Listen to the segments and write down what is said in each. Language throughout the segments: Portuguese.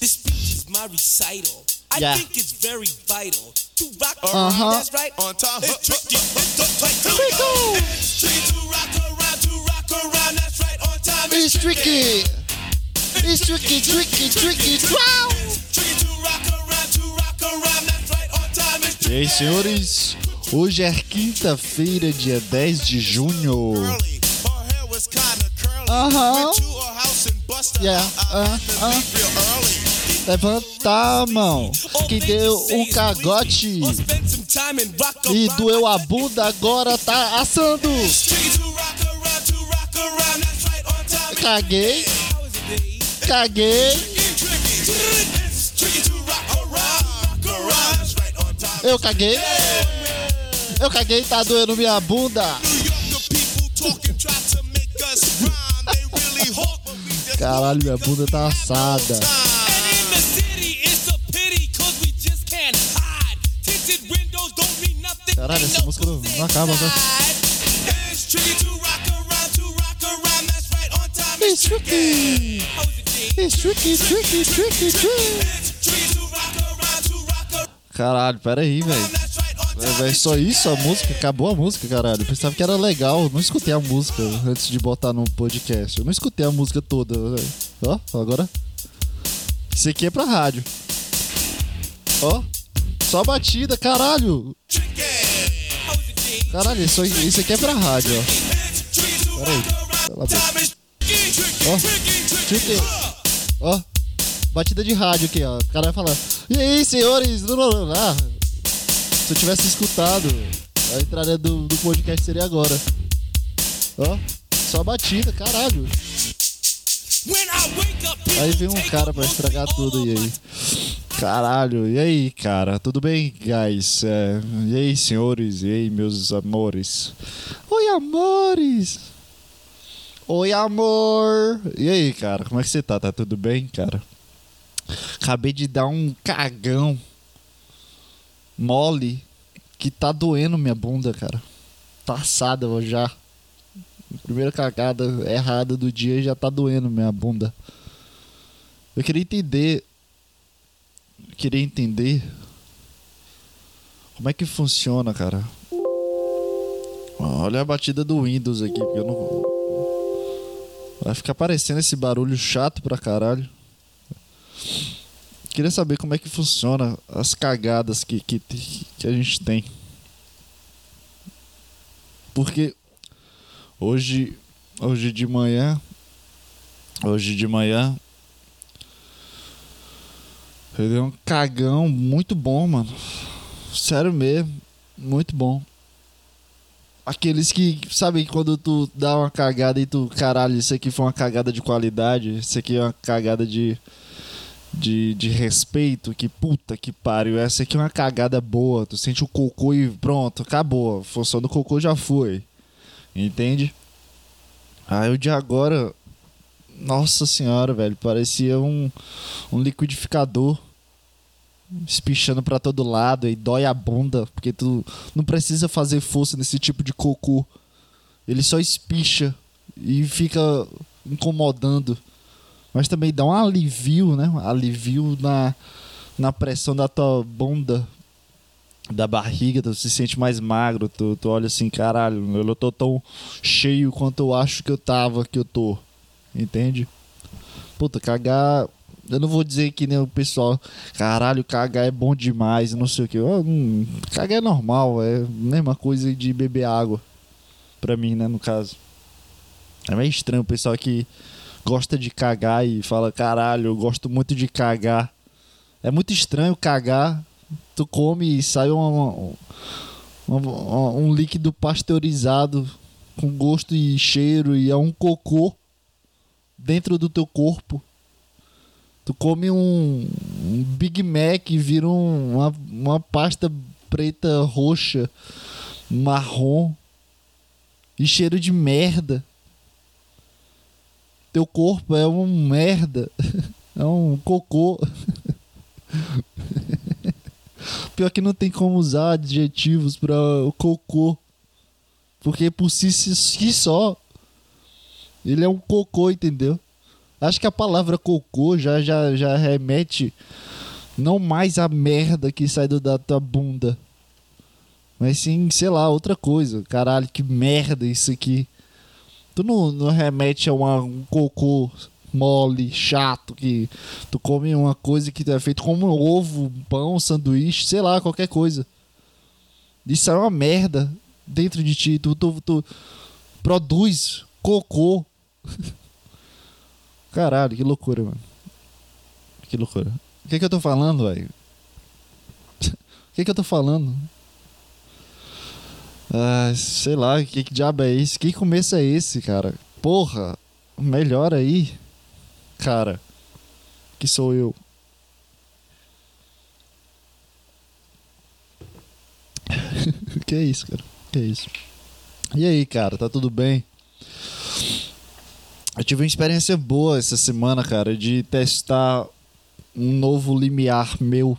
This speech is my recital. I yeah. think it's very vital to rock. Uh huh. That's right. On time. It's tricky. tricky, we tricky. It's tricky to rock around, to rock around. That's right. On time. It's, it's tricky. tricky. It's tricky, tricky, tricky, wow. E aí, senhores? Hoje é quinta-feira, dia 10 de junho. Aham. Uh -huh. Yeah. Uh -huh. To uh. leave real early. Levantar, mão. Que deu o cagote e doeu a bunda, agora tá assando. Caguei, caguei. Eu caguei. Eu caguei, tá doendo minha bunda. Caralho, minha bunda tá assada. Caralho, essa música não- não acaba, né? It's tricky. It's tricky. Tricky, tricky, tricky, tricky. Tricky. Caralho, pera aí, velho. É, só isso a música? Acabou a música, caralho. Eu pensava que era legal. Não escutei a música antes de botar no podcast. Eu não escutei a música toda. Ó, agora. Isso aqui é pra rádio. Ó, só batida, caralho. Dave? Caralho, isso, isso aqui é pra rádio, ó. Pera aí. rock around. Cala a boca. Time is tricky, tricky, Ó, tricky. Ó, batida de rádio aqui, ó. O cara vai falar. E aí, senhores? Ah, se eu tivesse escutado, a entrada do, do podcast seria agora. Ó, só batida, caralho. Aí vem um cara pra estragar tudo, e aí? Caralho, e aí, cara? Tudo bem, guys? É, e aí, senhores? E aí, meus amores? Oi, amores! Oi, amor! E aí, cara? Como é que você tá? Tá tudo bem, cara? Acabei de dar um cagão mole que tá doendo minha bunda, cara. Tá assada já. Primeira cagada errada do dia já tá doendo minha bunda. Eu queria entender. Queria entender. Como é que funciona, cara? Olha a batida do Windows aqui, porque eu não. Vai ficar aparecendo esse barulho chato pra caralho. Queria saber como é que funciona as cagadas que, que, que a gente tem. Porque hoje, hoje de manhã, hoje de manhã, eu dei um cagão muito bom, mano. Sério mesmo, muito bom. Aqueles que, sabe, quando tu dá uma cagada e tu, caralho, isso aqui foi uma cagada de qualidade, isso aqui é uma cagada de, de, de respeito, que puta que pariu, essa aqui é uma cagada boa, tu sente o cocô e pronto, acabou, a função do cocô já foi, entende? Aí o de agora, nossa senhora, velho, parecia um, um liquidificador espichando pra todo lado e dói a bunda, porque tu não precisa fazer força nesse tipo de cocô. Ele só espicha e fica incomodando. Mas também dá um alivio, né? Alivio na, na pressão da tua bunda, da barriga, tu se sente mais magro, tu, tu olha assim, caralho, eu não tô tão cheio quanto eu acho que eu tava, que eu tô. Entende? Puta, cagar. Eu não vou dizer que nem o pessoal, caralho, cagar é bom demais, não sei o que. Hum, cagar é normal, é a mesma coisa de beber água. Pra mim, né, no caso. É meio estranho o pessoal que gosta de cagar e fala, caralho, eu gosto muito de cagar. É muito estranho cagar. Tu come e sai um, um, líquido pasteurizado com gosto e cheiro e é um cocô dentro do teu corpo. Tu come um, um Big Mac e vira um- uma, uma pasta preta, roxa, marrom e cheiro de merda. Teu corpo é um merda. É um cocô. Pior que não tem como usar adjetivos para o cocô. Porque por si, si só ele é um cocô, entendeu? Acho que a palavra cocô já, já, já remete não mais à merda que sai do, da tua bunda. Mas sim, sei lá, outra coisa. Caralho, que merda isso aqui. Tu não, não remete a uma- um cocô mole, chato, que tu come uma coisa que é feito como um ovo, pão, sanduíche, sei lá, qualquer coisa. Isso é uma merda dentro de ti. Tu, tu, tu produz cocô. Caralho, que loucura, mano. Que loucura. O que, que eu tô falando, velho? O que, que eu tô falando? Ah, sei lá, que, que diabo é esse? Que começo é esse, cara? Porra, melhor aí, cara. Que sou eu. que é isso, cara? Que é isso? E aí, cara, tá tudo bem? Eu tive uma experiência boa essa semana, cara, de testar um novo limiar meu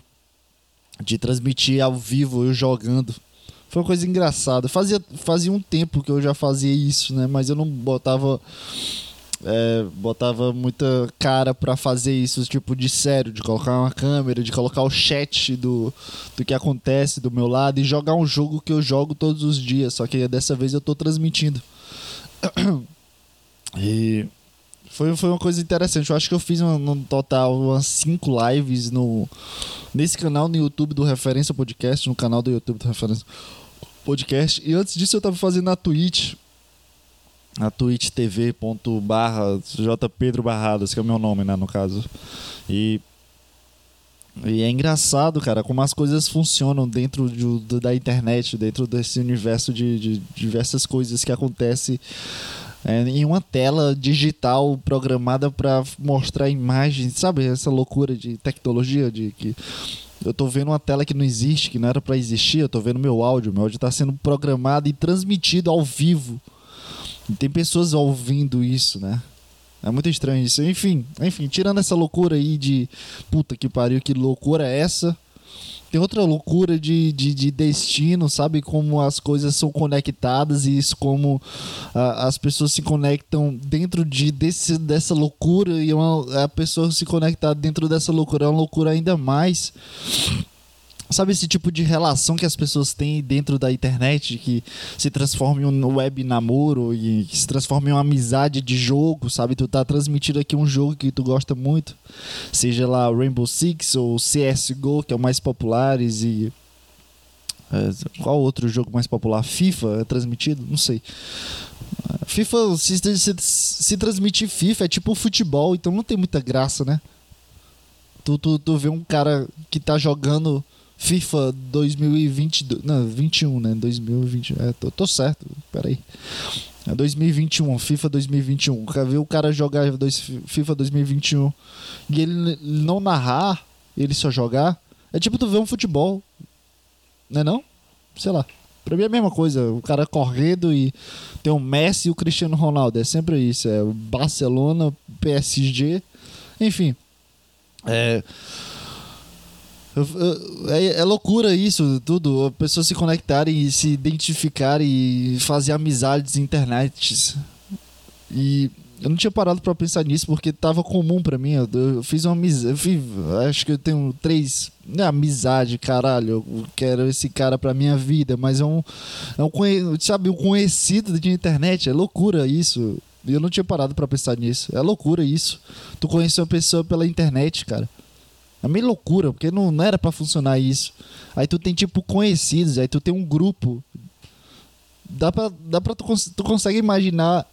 de transmitir ao vivo eu jogando. Foi uma coisa engraçada. Fazia, fazia um tempo que eu já fazia isso, né? Mas eu não botava é, botava muita cara pra fazer isso, tipo, de sério, de colocar uma câmera, de colocar o chat do, do que acontece do meu lado e jogar um jogo que eu jogo todos os dias, só que dessa vez eu tô transmitindo. E foi, foi uma coisa interessante. Eu acho que eu fiz no total umas 5 lives no, nesse canal no YouTube do Referência Podcast, no canal do YouTube do Referência Podcast. E antes disso eu tava fazendo na Twitch, na twitch.tv.barra jpedro barradas, que é o meu nome, né, no caso. E, e é engraçado, cara, como as coisas funcionam dentro de- da internet, dentro desse universo de, de diversas coisas que acontecem é, em uma tela digital programada para mostrar imagens, sabe? Essa loucura de tecnologia de que eu tô vendo uma tela que não existe, que não era para existir, eu tô vendo meu áudio, meu áudio tá sendo programado e transmitido ao vivo. E tem pessoas ouvindo isso, né? É muito estranho isso. Enfim, enfim, tirando essa loucura aí de puta que pariu, que loucura é essa? Tem outra loucura de, de, de destino, sabe? Como as coisas são conectadas e isso como as pessoas se conectam dentro de, desse, dessa loucura e uma, a pessoa se conectar dentro dessa loucura é uma loucura ainda mais. Sabe esse tipo de relação que as pessoas têm dentro da internet que se transforma em um web namoro e que se transforma em uma amizade de jogo, sabe? Tu tá transmitindo aqui um jogo que tu gosta muito, seja lá Rainbow Six ou CSGO, que é o mais populares e é, qual outro jogo mais popular? FIFA é transmitido? Não sei. FIFA, se, se, se transmitir FIFA é tipo futebol, então não tem muita graça, né? Tu, tu, tu vê um cara que tá jogando FIFA 2022. Não, 21, né? 2020. É, tô, tô certo. Peraí. É 2021, FIFA 2021. Quer ver o cara jogar dois, FIFA 2021 e ele não narrar, ele só jogar? É tipo tu ver um futebol. Não é não? Sei lá. Pra mim é a mesma coisa. O cara correndo e tem o Messi e o Cristiano Ronaldo. É sempre isso. É o Barcelona, PSG. Enfim. É. É, é loucura isso, tudo. As pessoas se conectarem e se identificarem e fazer amizades internet. E eu não tinha parado pra pensar nisso porque tava comum pra mim. Eu, eu fiz uma amizade. Acho que eu tenho três. Não é amizade, caralho. Eu quero esse cara pra minha vida, mas é um. É um sabe, um conhecido de internet. É loucura isso. Eu não tinha parado pra pensar nisso. É loucura isso. Tu conheceu uma pessoa pela internet, cara. É meio loucura, porque não, não era pra funcionar isso. Aí tu tem tipo conhecidos, aí tu tem um grupo. Dá pra, dá pra tu, tu consegue imaginar.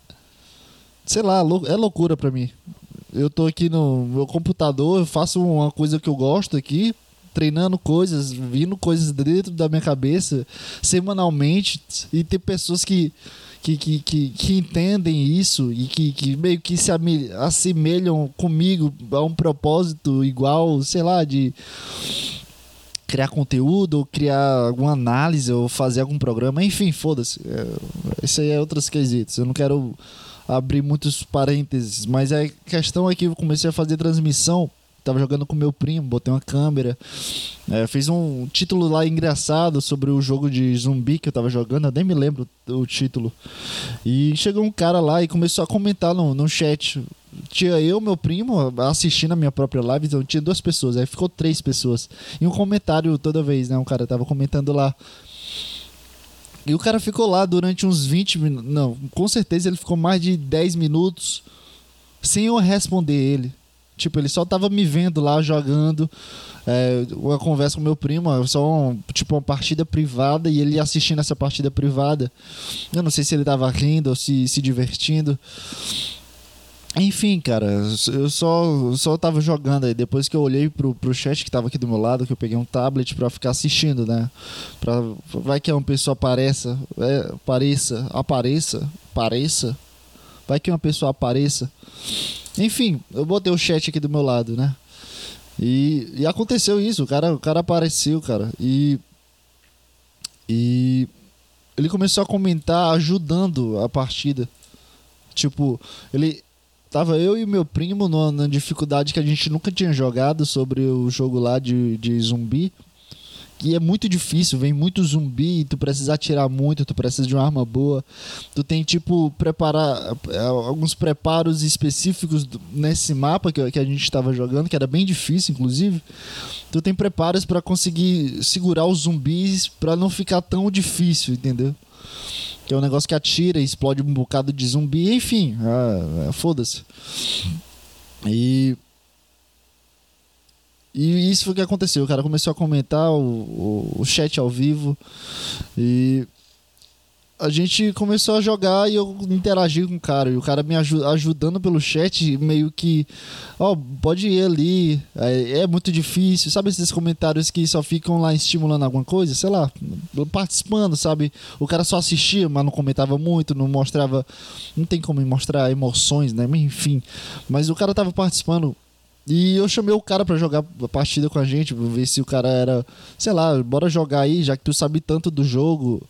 Sei lá, é loucura pra mim. Eu tô aqui no meu computador, eu faço uma coisa que eu gosto aqui, treinando coisas, vindo coisas dentro da minha cabeça semanalmente, e tem pessoas que, que, que, que, que entendem isso e que, que meio que se assemelham comigo a um propósito igual, sei lá, de criar conteúdo, ou criar alguma análise, ou fazer algum programa, enfim, foda-se. É, isso aí é outros quesitos. Eu não quero abrir muitos parênteses, mas a questão é que eu comecei a fazer transmissão tava jogando com meu primo, botei uma câmera. É, fez um título lá engraçado sobre o jogo de zumbi que eu tava jogando, eu nem me lembro o título. E chegou um cara lá e começou a comentar no, no chat. Tinha eu, meu primo, assistindo a minha própria live, então tinha duas pessoas, aí ficou três pessoas. E um comentário toda vez, né? Um cara tava comentando lá. E o cara ficou lá durante uns 20 minutos. Não, com certeza ele ficou mais de 10 minutos sem eu responder ele. Tipo, ele só tava me vendo lá jogando. É, uma conversa com meu primo, só um, tipo uma partida privada e ele assistindo essa partida privada. Eu não sei se ele tava rindo ou se, se divertindo. Enfim, cara, eu só, só tava jogando aí. Depois que eu olhei pro, pro chat que tava aqui do meu lado, que eu peguei um tablet pra ficar assistindo, né? Pra, vai que uma pessoa apareça, é, apareça, apareça, apareça. Vai que uma pessoa apareça. Enfim, eu botei o chat aqui do meu lado, né? E, e aconteceu isso, o cara, o cara apareceu, cara. E. E. Ele começou a comentar ajudando a partida. Tipo, ele. Tava eu e meu primo numa, na dificuldade que a gente nunca tinha jogado sobre o jogo lá de, de zumbi. Que é muito difícil, vem muito zumbi, tu precisa atirar muito, tu precisa de uma arma boa. Tu tem, tipo, preparar é, alguns preparos específicos nesse mapa que, a gente estava jogando, que era bem difícil, inclusive. Tu tem preparos pra conseguir segurar os zumbis pra não ficar tão difícil, entendeu? Que é um negócio que atira e explode um bocado de zumbi, enfim, ah, é, foda-se. E. E isso foi o que aconteceu. O cara começou a comentar o, o, o chat ao vivo. E a gente começou a jogar e eu interagi com o cara. E o cara me aju- ajudando pelo chat, meio que. Ó, pode ir ali. É, é muito difícil. Sabe esses comentários que só ficam lá estimulando alguma coisa? Sei lá, participando, sabe? O cara só assistia, mas não comentava muito, não mostrava. Não tem como mostrar emoções, né? Enfim. Mas o cara tava participando. E eu chamei o cara pra jogar a partida com a gente, pra ver se o cara era, sei lá, bora jogar aí, já que tu sabe tanto do jogo.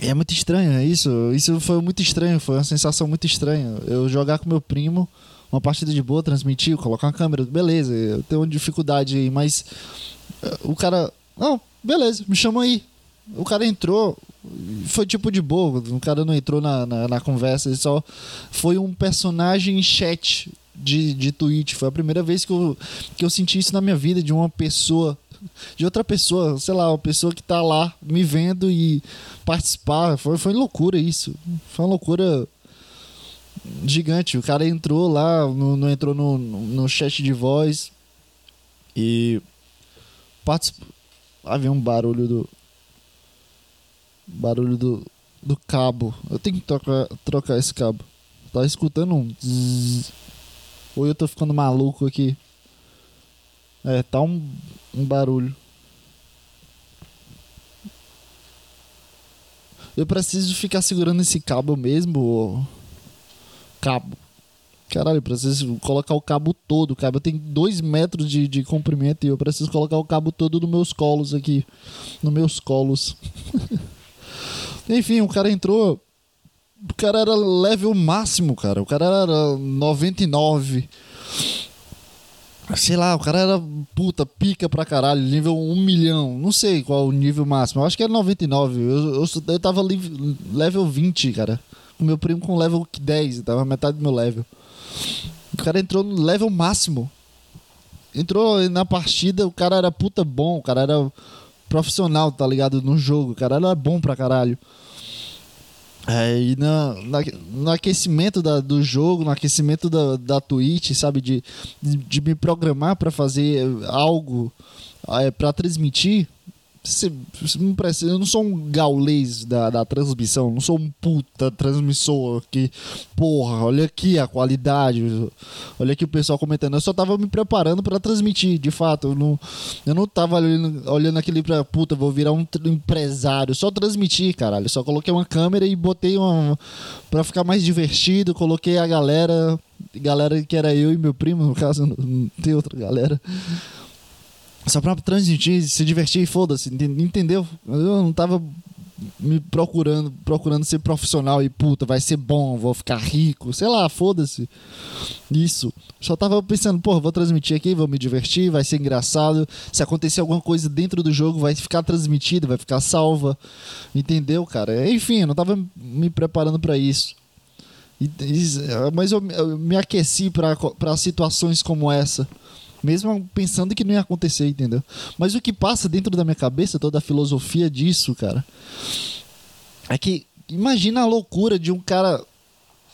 É muito estranho, é isso. Isso foi muito estranho, foi uma sensação muito estranha. Eu jogar com meu primo, uma partida de boa, transmitir, colocar uma câmera, beleza, eu tenho uma dificuldade aí, mas eh, o cara, não, beleza, me chama aí. O cara entrou, foi tipo de boa, o cara não entrou na, na, na conversa, ele só foi um personagem em chat de, de Twitch. Foi a primeira vez que eu, que eu senti isso na minha vida, de uma pessoa, de outra pessoa, sei lá, uma pessoa que tá lá me vendo e participar. Foi, foi loucura isso. Foi uma loucura gigante. O cara entrou lá, no, no- entrou no, no chat de voz e participou. Havia um barulho do. Barulho do, do cabo. Eu tenho que trocar, trocar esse cabo. Tá escutando um. zzz. Ou eu tô ficando maluco aqui? É, tá um, um barulho. Eu preciso ficar segurando esse cabo mesmo? Ou... Cabo. Caralho, eu preciso colocar o cabo todo. O cabo tem 2 metros de, de comprimento e eu preciso colocar o cabo todo nos meus colos aqui. Nos meus colos. Enfim, o cara entrou. O cara era level máximo, cara. O cara era 99. Sei lá, o cara era puta, pica pra caralho, nível 1 milhão. Não sei qual o nível máximo. Eu acho que era 99. Eu, eu, eu tava level 20, cara. O meu primo com level 10, tava metade do meu level. O cara entrou no level máximo. Entrou na partida, o cara era puta bom, o cara era profissional, tá ligado? No jogo, o cara era bom pra caralho. É, e na, na- no aquecimento da- do jogo, no aquecimento da, da Twitch, sabe? De, de, de me programar pra fazer algo é, para transmitir. Cê não precisa- eu não sou um gaulês da, da transmissão, não sou um puta transmissor que, porra, olha aqui a qualidade, olha aqui o pessoal comentando. Eu só tava me preparando pra transmitir, de fato. Eu não, eu não tava olhando, olhando aquele pra, puta, vou virar um empresário. Só transmitir, caralho. Só coloquei uma câmera e botei uma. pra ficar mais divertido. Coloquei a galera, galera que era eu e meu primo, no caso, não tem outra galera. Só pra transmitir, se divertir e foda-se, enten- entendeu? Eu não tava me procurando, procurando ser profissional e puta, vai ser bom, vou ficar rico, sei lá, foda-se. Isso. Só tava pensando, pô, vou transmitir aqui, vou me divertir, vai ser engraçado. Se acontecer alguma coisa dentro do jogo, vai ficar transmitida, vai ficar salva. Entendeu, cara? Enfim, eu não tava me preparando pra isso. Mas eu, eu me aqueci pra situações como essa. Mesmo pensando que não ia acontecer, entendeu? Mas o que passa dentro da minha cabeça, toda a filosofia disso, cara, é que imagina a loucura de um cara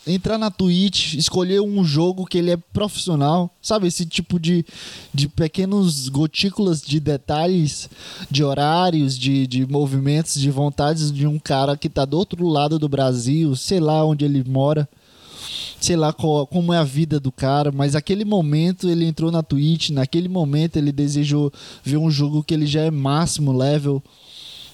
entrar na Twitch, escolher um jogo que ele é profissional, sabe? Esse tipo de, de pequenos gotículas de detalhes, de horários, de, de movimentos, de vontades de um cara que tá do outro lado do Brasil, sei lá onde ele mora sei lá qual- como é a vida do cara, mas aquele momento ele entrou na Twitch, naquele momento ele desejou ver um jogo que ele já é máximo level,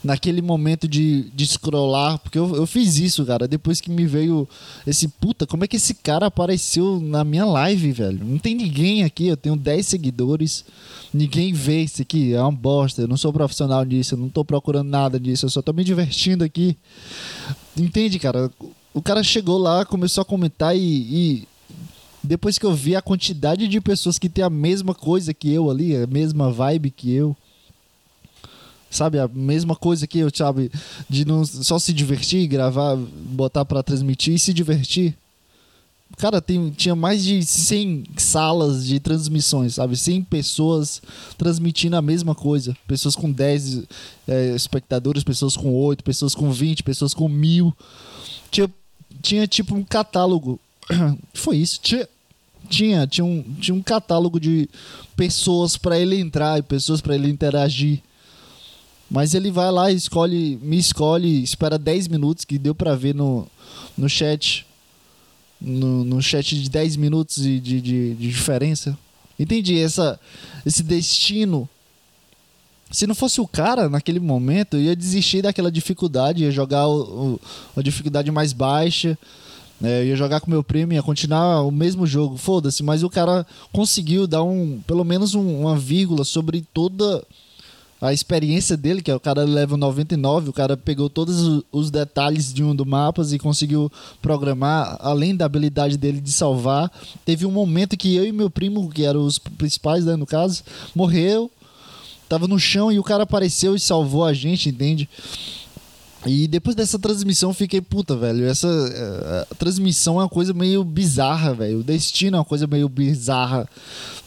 naquele momento de, de scrollar, porque eu, eu fiz isso, cara, depois que me veio esse puta, como é que esse cara apareceu na minha live, velho? Não tem ninguém aqui, eu tenho 10 seguidores, ninguém vê isso aqui, é uma bosta, eu não sou profissional disso, eu não tô procurando nada disso, eu só tô me divertindo aqui. Entende, cara? O cara chegou lá, começou a comentar e, e depois que eu vi a quantidade de pessoas que tem a mesma coisa que eu ali, a mesma vibe que eu, sabe, a mesma coisa que eu, sabe, de não só se divertir, gravar, botar pra transmitir e se divertir. Cara, tem, tinha mais de 100 salas de transmissões, sabe? 100 pessoas transmitindo a mesma coisa. Pessoas com 10 eh, espectadores, pessoas com 8, pessoas com 20, pessoas com mil tinha, tinha tipo um catálogo. Foi isso. Tinha, tinha, tinha, um, tinha um catálogo de pessoas pra ele entrar e pessoas pra ele interagir. Mas ele vai lá escolhe, me escolhe, espera 10 minutos, que deu pra ver no, no chat. No, no chat de 10 minutos de, de, de, de diferença. Entendi, essa, esse destino se não fosse o cara naquele momento, eu ia desistir daquela dificuldade, ia jogar o, o- a dificuldade mais baixa, eu ia jogar com meu primo, ia continuar o mesmo jogo, foda-se, mas o cara conseguiu dar um, pelo menos um- uma vírgula sobre toda a experiência dele, que é o cara level 99, o cara pegou todos os detalhes de um do mapas e conseguiu programar, além da habilidade dele de salvar. Teve um momento que eu e meu primo, que eram os principais, né, no caso, morreu, tava no chão e o cara apareceu e salvou a gente, entende? E depois dessa transmissão fiquei, puta, velho, essa eh, transmissão é uma coisa meio bizarra, velho. O destino é uma coisa meio bizarra.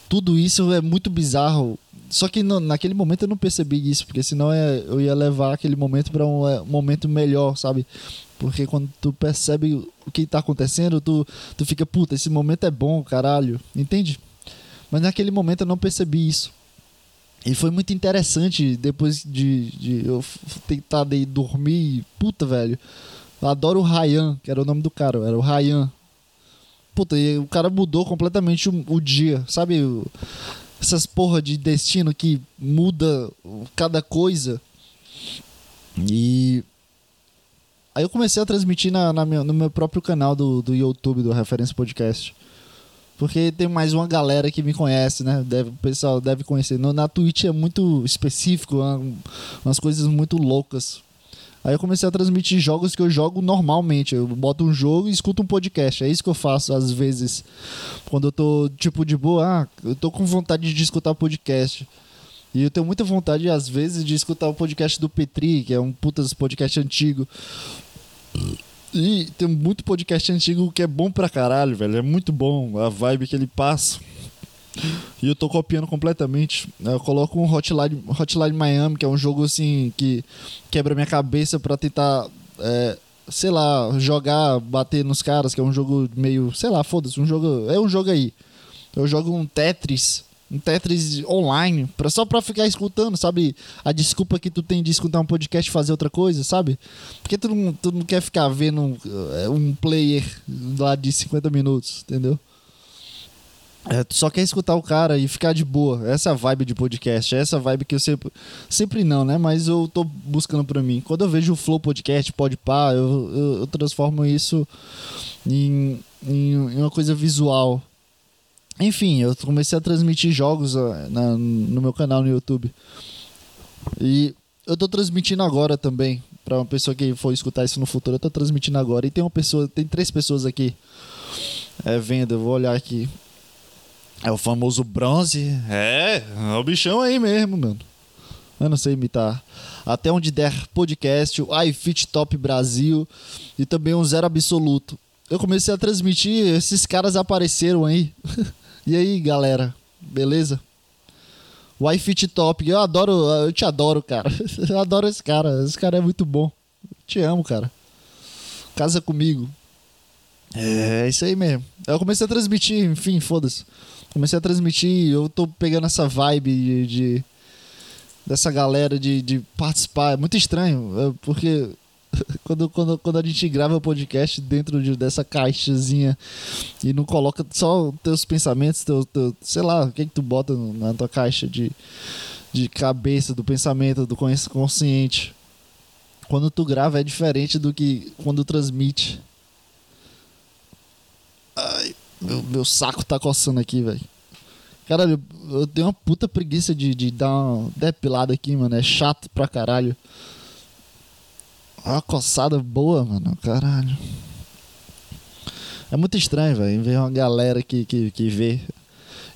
Tudo isso é muito bizarro. Só que no- naquele momento eu não percebi isso, porque senão é- eu ia levar aquele momento para um eh, momento melhor, sabe? Porque quando tu percebe o que tá acontecendo, tu, tu fica, puta, esse momento é bom, caralho. Entende? Mas naquele momento eu não percebi isso. E foi muito interessante depois de, de eu tentar de dormir. Puta, velho. Eu adoro o Ryan, que era o nome do cara, era o Ryan. Puta, e o cara mudou completamente o, o dia, sabe? Essas porra de destino que muda cada coisa. E. Aí eu comecei a transmitir na, na minha- no meu próprio canal do, do YouTube, do Referência Podcast. Porque tem mais uma galera que me conhece, né? Deve, o pessoal deve conhecer. No, na Twitch é muito específico, é um- umas coisas muito loucas. Aí eu comecei a transmitir jogos que eu jogo normalmente. Eu boto um jogo e escuto um podcast. É isso que eu faço às vezes. Quando eu tô, tipo, de boa, ah, eu tô com vontade de escutar podcast. E eu tenho muita vontade, às vezes, de escutar o podcast do Petri, que é um putas podcast antigo. E tem muito podcast antigo que é bom pra caralho, velho. É muito bom a vibe que ele passa. E eu tô copiando completamente. Eu coloco um Hotline, Hotline Miami, que é um jogo assim que quebra minha cabeça pra tentar, é, sei lá, jogar, bater nos caras, que é um jogo meio, sei lá, foda-se, um jogo, é um jogo aí. Eu jogo um Tetris, um Tetris online, pra, só pra ficar escutando, sabe? A desculpa que tu tem de escutar um podcast e fazer outra coisa, sabe? Porque tu não, tu não quer ficar vendo é, um player lá de 50 minutos, entendeu? É, tu só quer escutar o cara e ficar de boa. Essa vibe de podcast. É essa vibe que eu sempre. Sempre não, né? Mas eu tô buscando pra mim. Quando eu vejo o Flow Podcast, Podpah, eu, eu, eu transformo isso em, em, em uma coisa visual. Enfim, eu comecei a transmitir jogos na- no meu canal no YouTube. E eu tô transmitindo agora também. Pra uma pessoa que for escutar isso no futuro, eu tô transmitindo agora. E tem uma pessoa, tem três pessoas aqui é, vendo. Eu vou olhar aqui. É o famoso bronze. É, é o bichão aí mesmo, mano. Eu não sei imitar. Até onde der podcast, o iFit Top Brasil e também um Zero Absoluto. Eu comecei a transmitir, esses caras apareceram aí. e aí, galera? Beleza? O iFit Top, eu adoro, eu te adoro, cara. Eu adoro esse cara. Esse cara é muito bom. Te amo, cara. Casa comigo. É, isso aí mesmo. Eu comecei a transmitir, enfim, foda-se. Comecei a transmitir, eu tô pegando essa vibe de. de- dessa galera de, de participar. É muito estranho, é, porque quando, quando, quando a gente grava o podcast dentro de- dessa caixazinha e não coloca só teus pensamentos, teu, teu, sei lá, o que, que tu bota na tua caixa de, de cabeça, do pensamento, do consci- consciente. Quando tu grava é diferente do que quando transmite. Ai, meu, meu saco tá coçando aqui, velho. Caralho, eu tenho uma puta preguiça de, de dar uma depilada aqui, mano. É chato pra caralho. Uma coçada boa, mano. Caralho. É muito estranho, velho. Ver uma galera que, que, que vê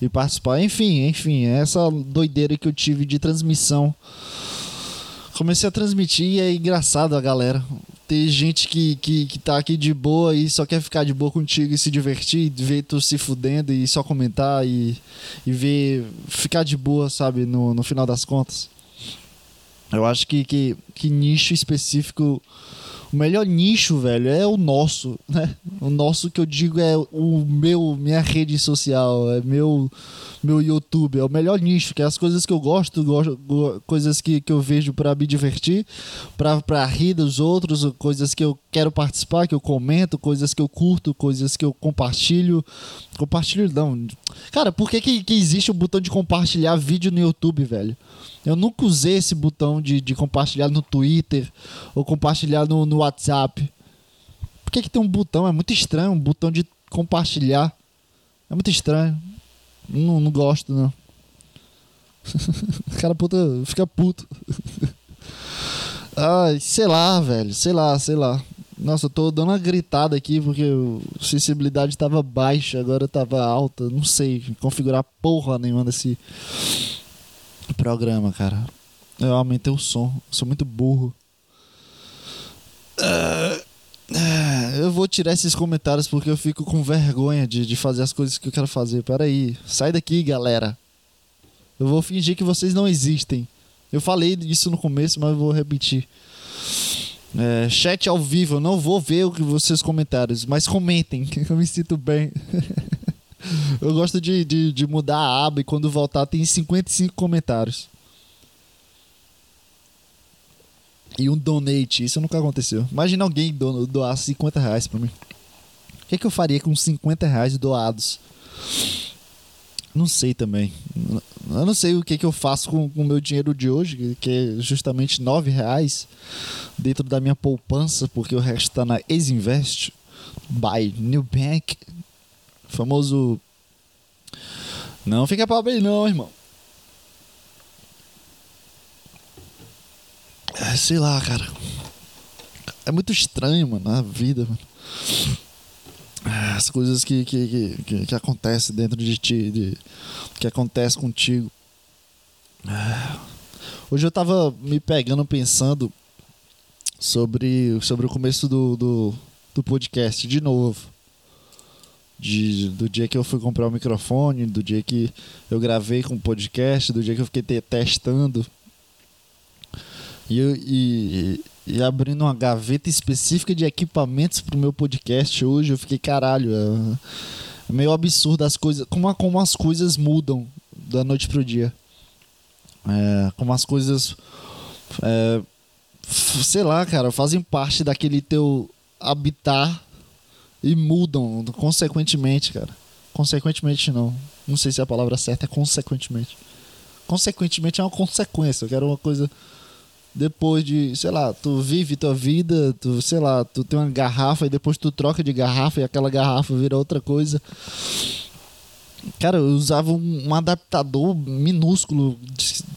e participar. Enfim, enfim. É essa doideira que eu tive de transmissão. Comecei a transmitir e é engraçado a galera. Tem gente que, que, que tá aqui de boa e só quer ficar de boa contigo e se divertir, ver tu se fudendo e só comentar e, e ver ficar de boa, sabe, no, no final das contas. Eu acho que, que, que nicho específico. O melhor nicho, velho, é o nosso, né? O nosso que eu digo é o meu, minha rede social, é meu, meu YouTube, é o melhor nicho, que é as coisas que eu gosto, gosto go- coisas que, que eu vejo pra me divertir, pra, pra rir dos outros, coisas que eu quero participar, que eu comento, coisas que eu curto, coisas que eu compartilho. Compartilho não. Cara, por que, que, que existe o botão de compartilhar vídeo no YouTube, velho? Eu nunca usei esse botão de, de compartilhar no Twitter ou compartilhar no, no WhatsApp. Por que, que tem um botão? É muito estranho um botão de compartilhar. É muito estranho. Não, não gosto, não. O cara puta, fica puto. Ai, sei lá, velho. Sei lá, sei lá. Nossa, eu tô dando uma gritada aqui porque a sensibilidade tava baixa, agora tava alta. Não sei configurar porra nenhuma desse programa, cara. Eu aumentei o som. Sou muito burro. Ah, ah, Eu vou tirar esses comentários porque eu fico com vergonha de, de fazer as coisas que eu quero fazer. Peraí, sai daqui, galera. Eu vou fingir que vocês não existem. Eu falei isso no começo, mas eu vou repetir. É, chat ao vivo, eu não vou ver o que vocês comentários, mas comentem, que eu me sinto bem. eu gosto de, de, de mudar a aba e quando voltar tem 55 comentários. E um donate, isso nunca aconteceu. Imagina alguém do, doar 50 reais pra mim. O que, que eu faria com 50 reais doados? Não sei também. Eu não sei o que, que eu faço com o meu dinheiro de hoje, que é justamente 9 reais dentro da minha poupança, porque o resto está na Exinvest by New Bank. Famoso. Não fica pobre não, irmão. É, sei lá, cara. É muito estranho, mano, a vida, mano. É, As coisas que, que, que, que, que acontecem dentro de ti, de, que acontece contigo. É. Hoje eu tava me pegando pensando sobre, sobre o começo do, do, do podcast, de novo. De, do dia que eu fui comprar o microfone, do dia que eu gravei com o podcast, do dia que eu fiquei te- testando. E, e, e abrindo uma gaveta específica de equipamentos pro meu podcast hoje, eu fiquei, caralho, é, é meio absurdo as coisas, como, como as coisas mudam da noite pro dia. É, como as coisas, é, sei lá, cara, fazem parte daquele teu habitat e mudam consequentemente, cara. Consequentemente não. Não sei se a palavra certa é consequentemente. Consequentemente é uma consequência. Eu quero uma coisa depois de, sei lá, tu vive tua vida, tu, sei lá, tu tem uma garrafa e depois tu troca de garrafa e aquela garrafa vira outra coisa. Cara, eu usava um, adaptador minúsculo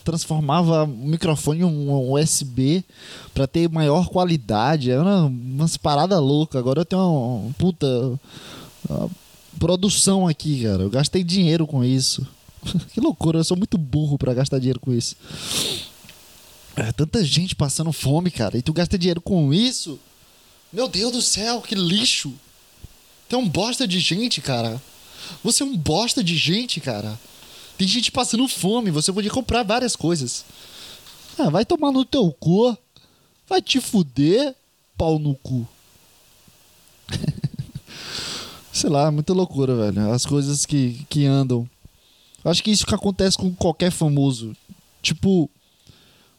transformava o microfone em um USB pra ter maior qualidade. Era uma- umas paradas loucas. Agora eu tenho uma, puta uma produção aqui, cara. Eu gastei dinheiro com isso. que loucura, eu sou muito burro pra gastar dinheiro com isso. É tanta gente passando fome, cara, e tu gasta dinheiro com isso? Meu Deus do céu, que lixo! Tem um bosta de gente, cara. Você é um bosta de gente, cara. Tem gente passando fome, você podia comprar várias coisas. Ah, vai tomar no teu cu. Vai te fuder, pau no cu. Sei lá, muita loucura, velho. As coisas que, que andam. Acho que isso que acontece com qualquer famoso. Tipo,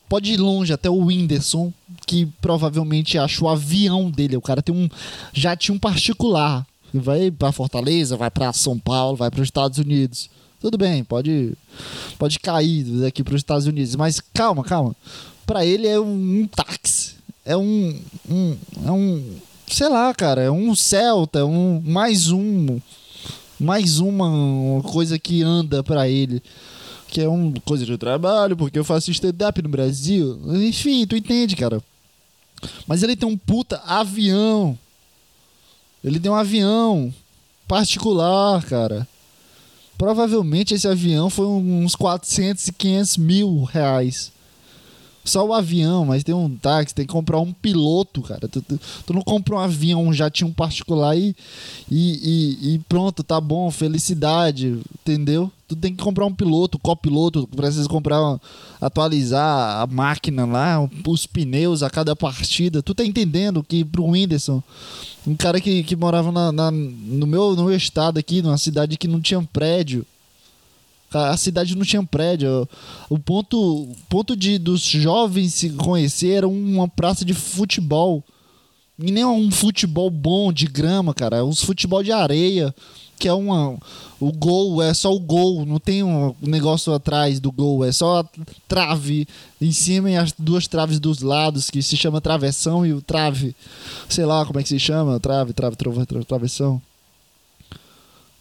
pode ir longe até o Whindersson, que provavelmente acha o avião dele. O cara tem um jatinho particular. Vai pra Fortaleza, vai pra São Paulo, vai para os Estados Unidos. Tudo bem, pode pode cair daqui para os Estados Unidos, mas calma, calma. Pra ele é um, um táxi, é um, um é um sei lá, cara, é um Celta, é um mais um mais uma coisa que anda pra ele que é uma coisa de trabalho, porque eu faço stand-up no Brasil. Enfim, tu entende, cara. Mas ele tem um puta avião. Ele tem um avião particular, cara. Provavelmente esse avião foi uns 400 e 500 mil reais. Só o avião, mas tem um táxi, tem que comprar um piloto, cara. Tu, tu- tu não compra um avião, um jatinho particular e, e, e- e pronto, tá bom, felicidade, entendeu? Tu tem que comprar um piloto, copiloto, tu precisa comprar, atualizar a máquina lá, os pneus a cada partida. Tu tá entendendo que pro Whindersson, um cara que, que morava na, na- no, meu, no meu estado aqui, numa cidade que não tinha prédio, a cidade não tinha prédio. O ponto, ponto de dos jovens se conhecer era uma praça de futebol. E nem um futebol bom de grama, cara. É uns futebol de areia. Que é uma. O gol é só o gol. Não tem um negócio atrás do gol. É só a trave em cima e as duas traves dos lados, que se chama travessão e o trave. Sei lá como é que se chama. Trave, trave, trove, trave, travessão.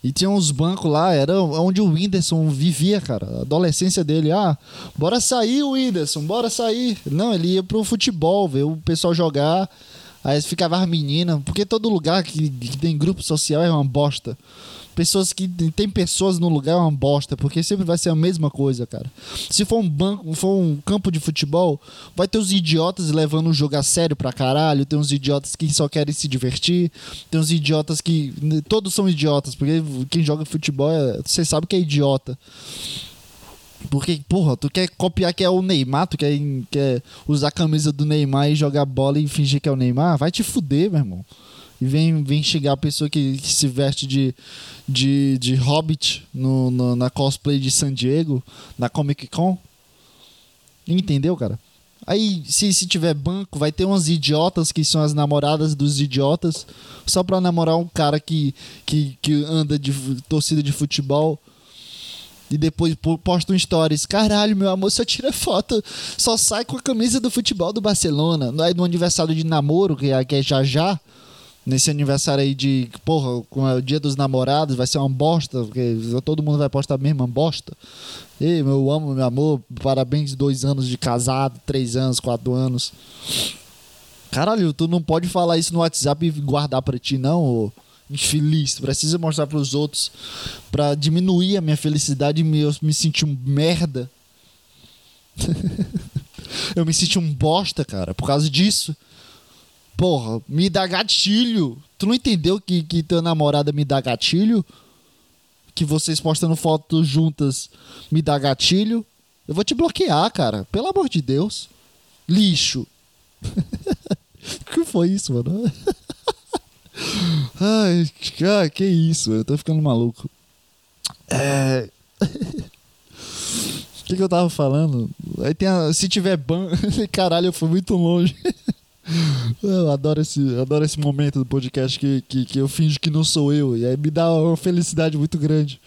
E tinha uns bancos lá, era onde o Whindersson vivia, cara. A adolescência dele. Ah, bora sair, Whindersson, bora sair. Não, ele ia pro futebol, ver o pessoal jogar. Aí ficava as meninas. Porque todo lugar que, que tem grupo social é uma bosta. Pessoas que. Tem pessoas no lugar é uma bosta. Porque sempre vai ser a mesma coisa, cara. Se for um banco, for um campo de futebol, vai ter os idiotas levando o jogo a sério pra caralho. Tem uns idiotas que só querem se divertir. Tem uns idiotas que. Todos são idiotas, porque quem joga futebol, é, você sabe que é idiota. Porque, porra, tu quer copiar que é o Neymar, tu quer, quer usar a camisa do Neymar e jogar bola e fingir que é o Neymar? Vai te fuder, meu irmão. E vem, vem chegar a pessoa que, que se veste de, de, de Hobbit no, no- na cosplay de San Diego, na Comic Con. Entendeu, cara? Aí, se, se tiver banco, vai ter umas idiotas que são as namoradas dos idiotas, só pra namorar um cara que, que, que anda de torcida de futebol. E depois po- posta um stories. Caralho, meu amor, só tira foto. Só sai com a camisa do futebol do Barcelona. Aí no aniversário de namoro, que é, que é já já. Nesse aniversário aí de. Porra, com o dia dos namorados, vai ser uma bosta. Porque todo mundo vai postar a mesma bosta. Ei, meu amo, meu amor, parabéns, dois anos de casado, três anos, quatro anos. Caralho, tu não pode falar isso no WhatsApp e guardar pra ti, não, ô infeliz. Precisa mostrar pros outros pra diminuir a minha felicidade e eu me sentir um merda. eu me senti um bosta, cara, por causa disso. Porra, me dá gatilho. Tu não entendeu que, que tua namorada me dá gatilho? Que vocês postando fotos juntas me dá gatilho? Eu vou te bloquear, cara. Pelo amor de Deus. Lixo. Que foi isso, mano? Ai, cara, que isso, eu tô ficando maluco. É. O que, que eu tava falando? Aí tem a... Se tiver ban. Caralho, eu fui muito longe. Eu adoro esse, adoro esse momento do podcast que, que, que eu finjo que não sou eu. E aí me dá uma felicidade muito grande.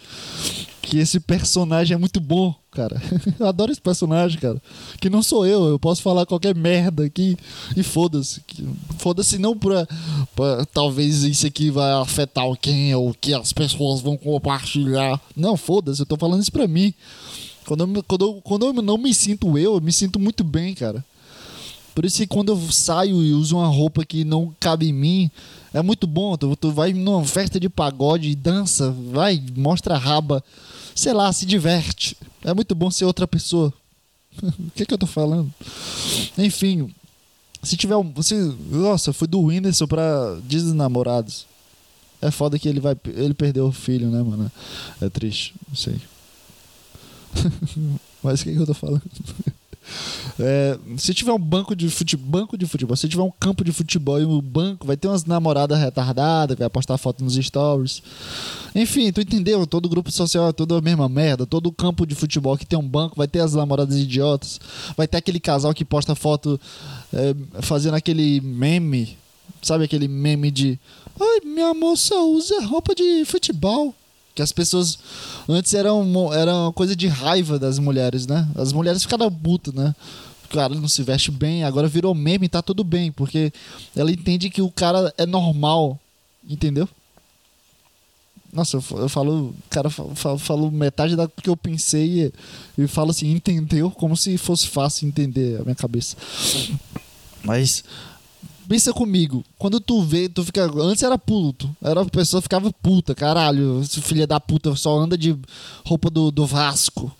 Que esse personagem é muito bom, cara. Eu adoro esse personagem, cara. Que não sou eu. Eu posso falar qualquer merda aqui e foda-se. Foda-se não pra, pra. Talvez isso aqui vai afetar alguém ou que as pessoas vão compartilhar. Não, foda-se. Eu tô falando isso pra mim. Quando eu, quando, eu, quando eu não me sinto eu, eu me sinto muito bem, cara. Por isso que quando eu saio e uso uma roupa que não cabe em mim, é muito bom. Tu, tu vai numa festa de pagode, dança, vai, mostra a raba, sei lá, se diverte. É muito bom ser outra pessoa. o que, que eu tô falando? Enfim, se tiver um. Você, nossa, foi do Whindersson pra Dias dos Namorados. É foda que ele vai. Ele perdeu o filho, né, mano? É triste, não sei. Mas o que, que eu tô falando? É, se tiver um banco de futebol, banco de futebol, se tiver um campo de futebol e o banco vai ter umas namoradas retardadas, vai postar foto nos stories. Enfim, tu entendeu? Todo grupo social é tudo a mesma merda. Todo campo de futebol que tem um banco vai ter as namoradas idiotas. Vai ter aquele casal que posta foto é, fazendo aquele meme. Sabe aquele meme de Ai, minha moça usa roupa de futebol. Que as pessoas antes era, um, era uma coisa de raiva das mulheres, né? As mulheres ficaram putas, né? O cara não se veste bem, agora virou meme e tá tudo bem, porque ela entende que o cara é normal, entendeu? Nossa, eu, eu falo, cara fa- fa- falou metade da que eu pensei e, e falo assim, entendeu? Como se fosse fácil entender a minha cabeça. Mas pensa comigo, quando tu vê, tu fica. Antes era puto, era a pessoa ficava puta, caralho, esse filho da puta só anda de roupa do, do Vasco.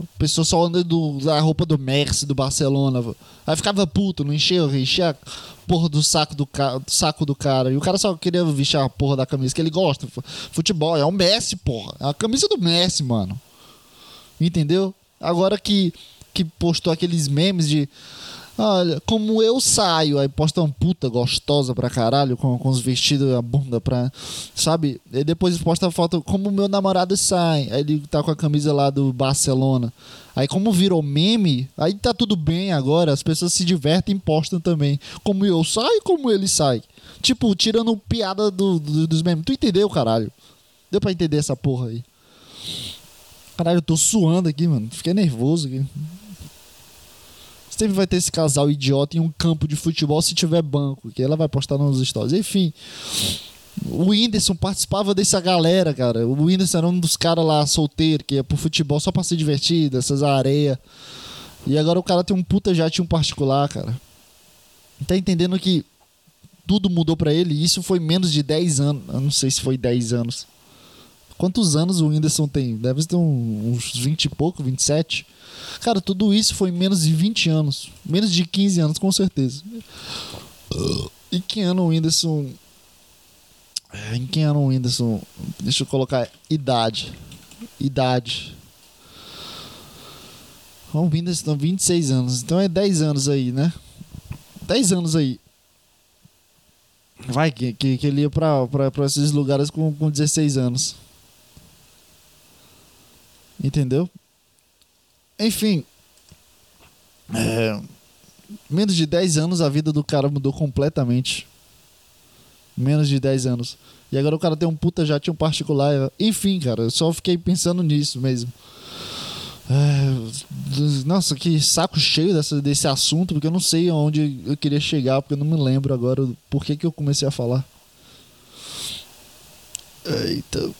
A pessoa só anda do, da roupa do Mercy, do Barcelona. Aí ficava puto, não enchia, enchia a porra do saco do, ca- do saco do cara. E o cara só queria vestir a porra da camisa que ele gosta. Fu- Futebol, é o Messi, porra. É a camisa do Messi, mano. Entendeu? Agora que, que postou aqueles memes de. Olha, como eu saio, aí posta uma puta gostosa pra caralho, com, com os vestidos, a bunda pra. Sabe? E depois posta a foto como meu namorado sai. Aí ele tá com a camisa lá do Barcelona. Aí, como virou meme, aí tá tudo bem agora, as pessoas se divertem e postam também. Como eu saio, como ele sai. Tipo, tirando piada do, do- dos memes. Tu entendeu, caralho? Deu pra entender essa porra aí. Caralho, eu tô suando aqui, mano. Fiquei nervoso aqui. Sempre vai ter esse casal idiota em um campo de futebol se tiver banco, que ela vai postar nos stories. Enfim, o Whindersson participava dessa galera, cara. O Whindersson era um dos caras lá solteiro, que ia pro futebol só pra se divertir, dessas areias. E agora o cara tem um puta jatinho particular, cara. Tá entendendo que tudo mudou pra ele? Isso foi menos de 10 anos. Eu não sei se foi 10 anos. Quantos anos o Whindersson tem? Deve ter um- uns 20 e pouco, 27. Cara, tudo isso foi menos de 20 anos. Menos de 15 anos, com certeza. E que ano o Whindersson. É, Em que ano o Whindersson. Deixa eu colocar idade. Idade. O Whindersson tem 26 anos. Então é 10 anos aí, né? 10 anos aí. Vai, que, que, que ele ia pra, pra, pra esses lugares com, com 16 anos. Entendeu? Enfim. É, menos de 10 anos a vida do cara mudou completamente. Menos de 10 anos. E agora o cara tem um puta jatinho particular. Enfim, cara, eu só fiquei pensando nisso mesmo. É, nossa, que saco cheio dessa, desse assunto, porque eu não sei onde eu queria chegar, porque eu não me lembro agora por que, que eu comecei a falar. Eita.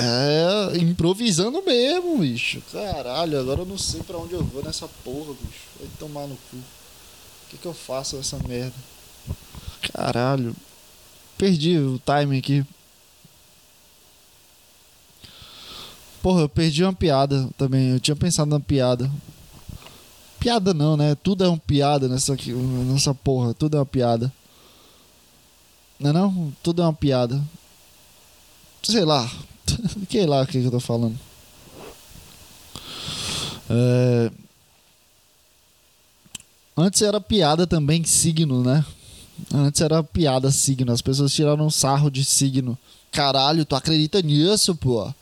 É, improvisando mesmo, bicho. Caralho, agora eu não sei pra onde eu vou nessa porra, bicho. Vai tomar no cu. O que, que eu faço nessa merda? Caralho. Perdi o time aqui. Porra, eu perdi uma piada também. Eu tinha pensado na piada. Piada não, né? Tudo é uma piada nessa, nessa porra. Tudo é uma piada. Não é não? Tudo é uma piada. Sei lá. Sei lá o que, que eu tô falando. É... Antes era piada também signo, né? Antes era piada signo. As pessoas tiraram um sarro de signo. Caralho, tu acredita nisso, pô?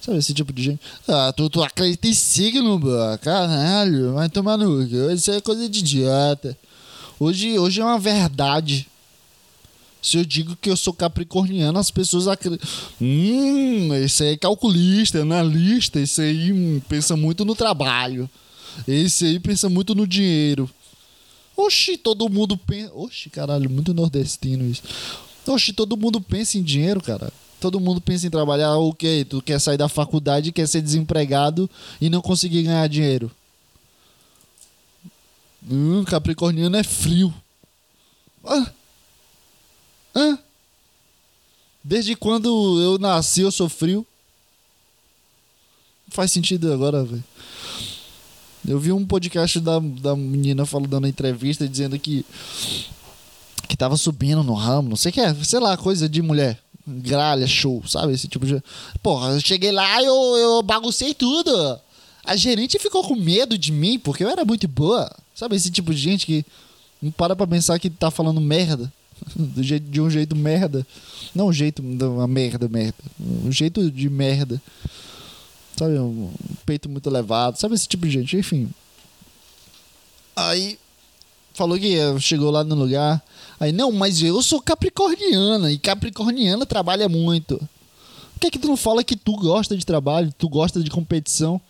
Sabe esse tipo de gente? Ah, tu, tu acredita em signo, pô? Caralho, vai tomar no cu. Isso é coisa de idiota. Hoje, hoje é uma verdade. Se eu digo que eu sou capricorniano, as pessoas acreditam. Hum, esse aí é calculista, analista. Esse aí hum, pensa muito no trabalho. Esse aí pensa muito no dinheiro. Oxi, todo mundo pensa. Oxi, caralho, muito nordestino isso. Oxi, todo mundo pensa em dinheiro, cara. Todo mundo pensa em trabalhar, ok, tu quer sair da faculdade, quer ser desempregado e não conseguir ganhar dinheiro. Hum, Capricorniano é frio. Ah. Hã? Desde quando eu nasci eu sou frio? Não faz sentido agora, velho. Eu vi um podcast da, da menina falando dando entrevista dizendo que que tava subindo no ramo, não sei o que é, sei lá, coisa de mulher. Gralha, show, sabe? Esse tipo de. Porra, eu cheguei lá e eu, eu baguncei tudo. A gerente ficou com medo de mim porque eu era muito boa. Sabe? Esse tipo de gente que não para pra pensar que tá falando merda. Jeito, de um jeito merda. Não um jeito, uma merda, merda. Um jeito de merda. Sabe? Um peito muito elevado. Sabe esse tipo de gente? Enfim. Aí falou que chegou lá no lugar. Aí, não, mas eu sou capricorniana e capricorniana trabalha muito. Por que, que tu não fala que tu gosta de trabalho, tu gosta de competição?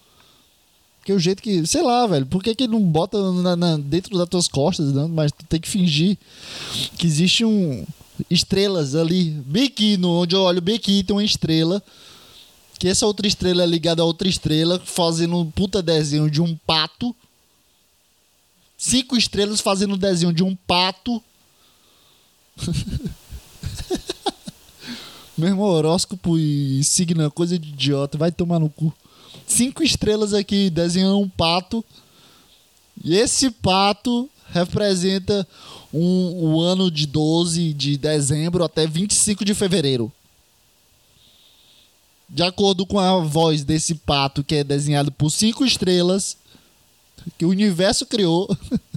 Que é o jeito que, sei lá, velho, por que, que não bota na- na- dentro das tuas costas, né? mas tu tem que fingir que existe um estrelas ali, bem aqui, onde eu olho bem aqui tem uma estrela, que essa outra estrela é ligada a outra estrela, fazendo um puta desenho de um pato, cinco estrelas fazendo um desenho de um pato. Meu irmão, horóscopo e signo é coisa de idiota, vai tomar no cu. Cinco estrelas aqui desenhando um pato. E esse pato representa um, o ano de 12 de dezembro até 25 de fevereiro. De acordo com a voz desse pato que é desenhado por cinco estrelas, que o universo criou,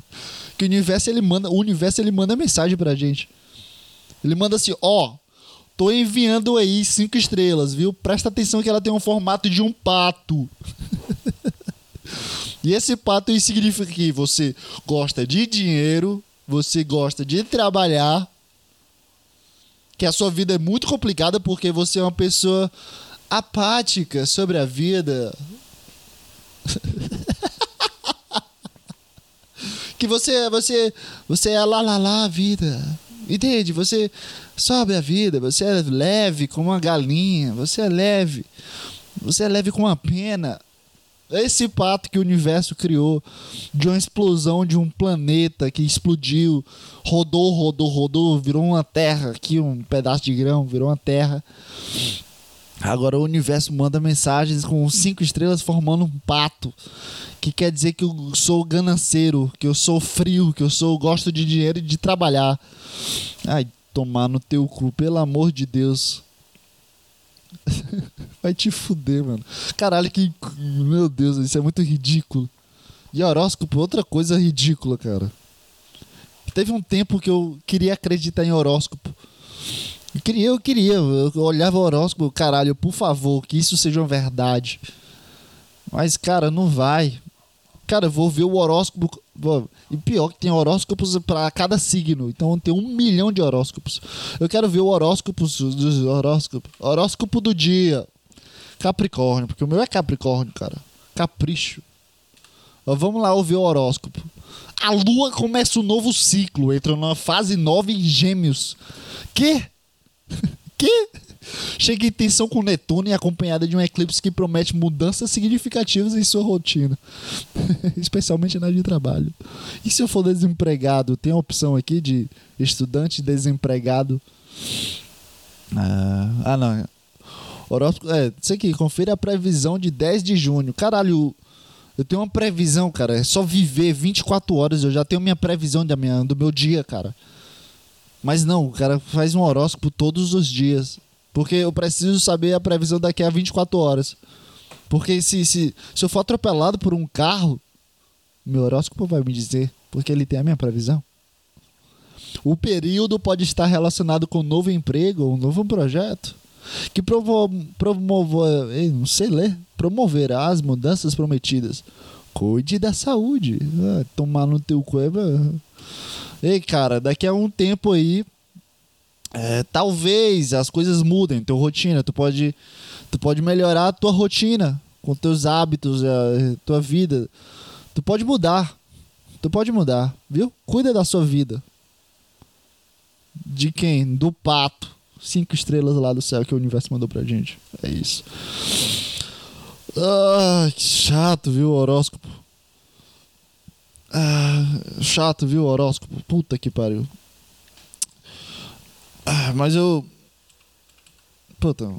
que o universo ele manda, o universo ele manda mensagem pra gente. Ele manda assim, ó, tô enviando aí cinco estrelas, viu? Presta atenção que ela tem um formato de um pato. e esse pato significa que você gosta de dinheiro, você gosta de trabalhar, que a sua vida é muito complicada porque você é uma pessoa apática sobre a vida. que você você você é lá lá lá a vida. Entende? Você sobe a vida, você é leve como uma galinha, você é leve. Você é leve como uma pena. Esse pato que o universo criou de uma explosão de um planeta que explodiu, rodou, rodou, rodou, virou uma terra aqui, um pedaço de grão, virou uma terra. Agora o universo manda mensagens com cinco estrelas formando um pato. Que quer dizer que eu sou gananceiro, que eu sou frio, que eu sou gosto de dinheiro e de trabalhar. Ai, tomar no teu cu, pelo amor de Deus. Vai te fuder, mano. Caralho, que. Meu Deus, isso é muito ridículo. E horóscopo, outra coisa ridícula, cara. Teve um tempo que eu queria acreditar em horóscopo. Eu queria, eu queria. Eu olhava o horóscopo, caralho, por favor, que isso seja uma verdade. Mas, cara, não vai. Cara, eu vou ver o horóscopo. E pior que tem horóscopos para cada signo. Então tem um milhão de horóscopos. Eu quero ver o horóscopo do horóscopo. Horóscopo do dia. Capricórnio, porque o meu é Capricórnio, cara. Capricho. Vamos lá ouvir o horóscopo. A lua começa um novo ciclo, entra numa fase nova em Gêmeos. Que? que? Chega em tensão com Netuno e acompanhada de um eclipse que promete mudanças significativas em sua rotina, especialmente na de trabalho. E se eu for desempregado, tem a opção aqui de estudante desempregado? Ah, ah não. Horóscopo, é, isso aqui, confira a previsão de 10 de junho. Caralho, eu tenho uma previsão, cara. É só viver 24 horas. Eu já tenho minha previsão da minha, do meu dia, cara. Mas não, o cara faz um horóscopo todos os dias. Porque eu preciso saber a previsão daqui a 24 horas. Porque se, se, se eu for atropelado por um carro, meu horóscopo vai me dizer. Porque ele tem a minha previsão. O período pode estar relacionado com um novo emprego ou um novo projeto que provo promova, ei, não sei ler, promoverá as mudanças prometidas. Cuide da saúde. Ah, tomar no teu cu. é- Ei, cara, daqui a um tempo aí, é, talvez as coisas mudem, tua rotina. Tu pode, tu pode melhorar a tua rotina com teus hábitos, a tua vida. Tu pode mudar. Tu pode mudar, viu? Cuida da sua vida. De quem? Do pato. cinco estrelas lá do céu que o universo mandou pra gente. É isso. Ah, que chato, viu, horóscopo. Ah, chato, viu, horóscopo. Puta que pariu. Ah, mas eu. Puta.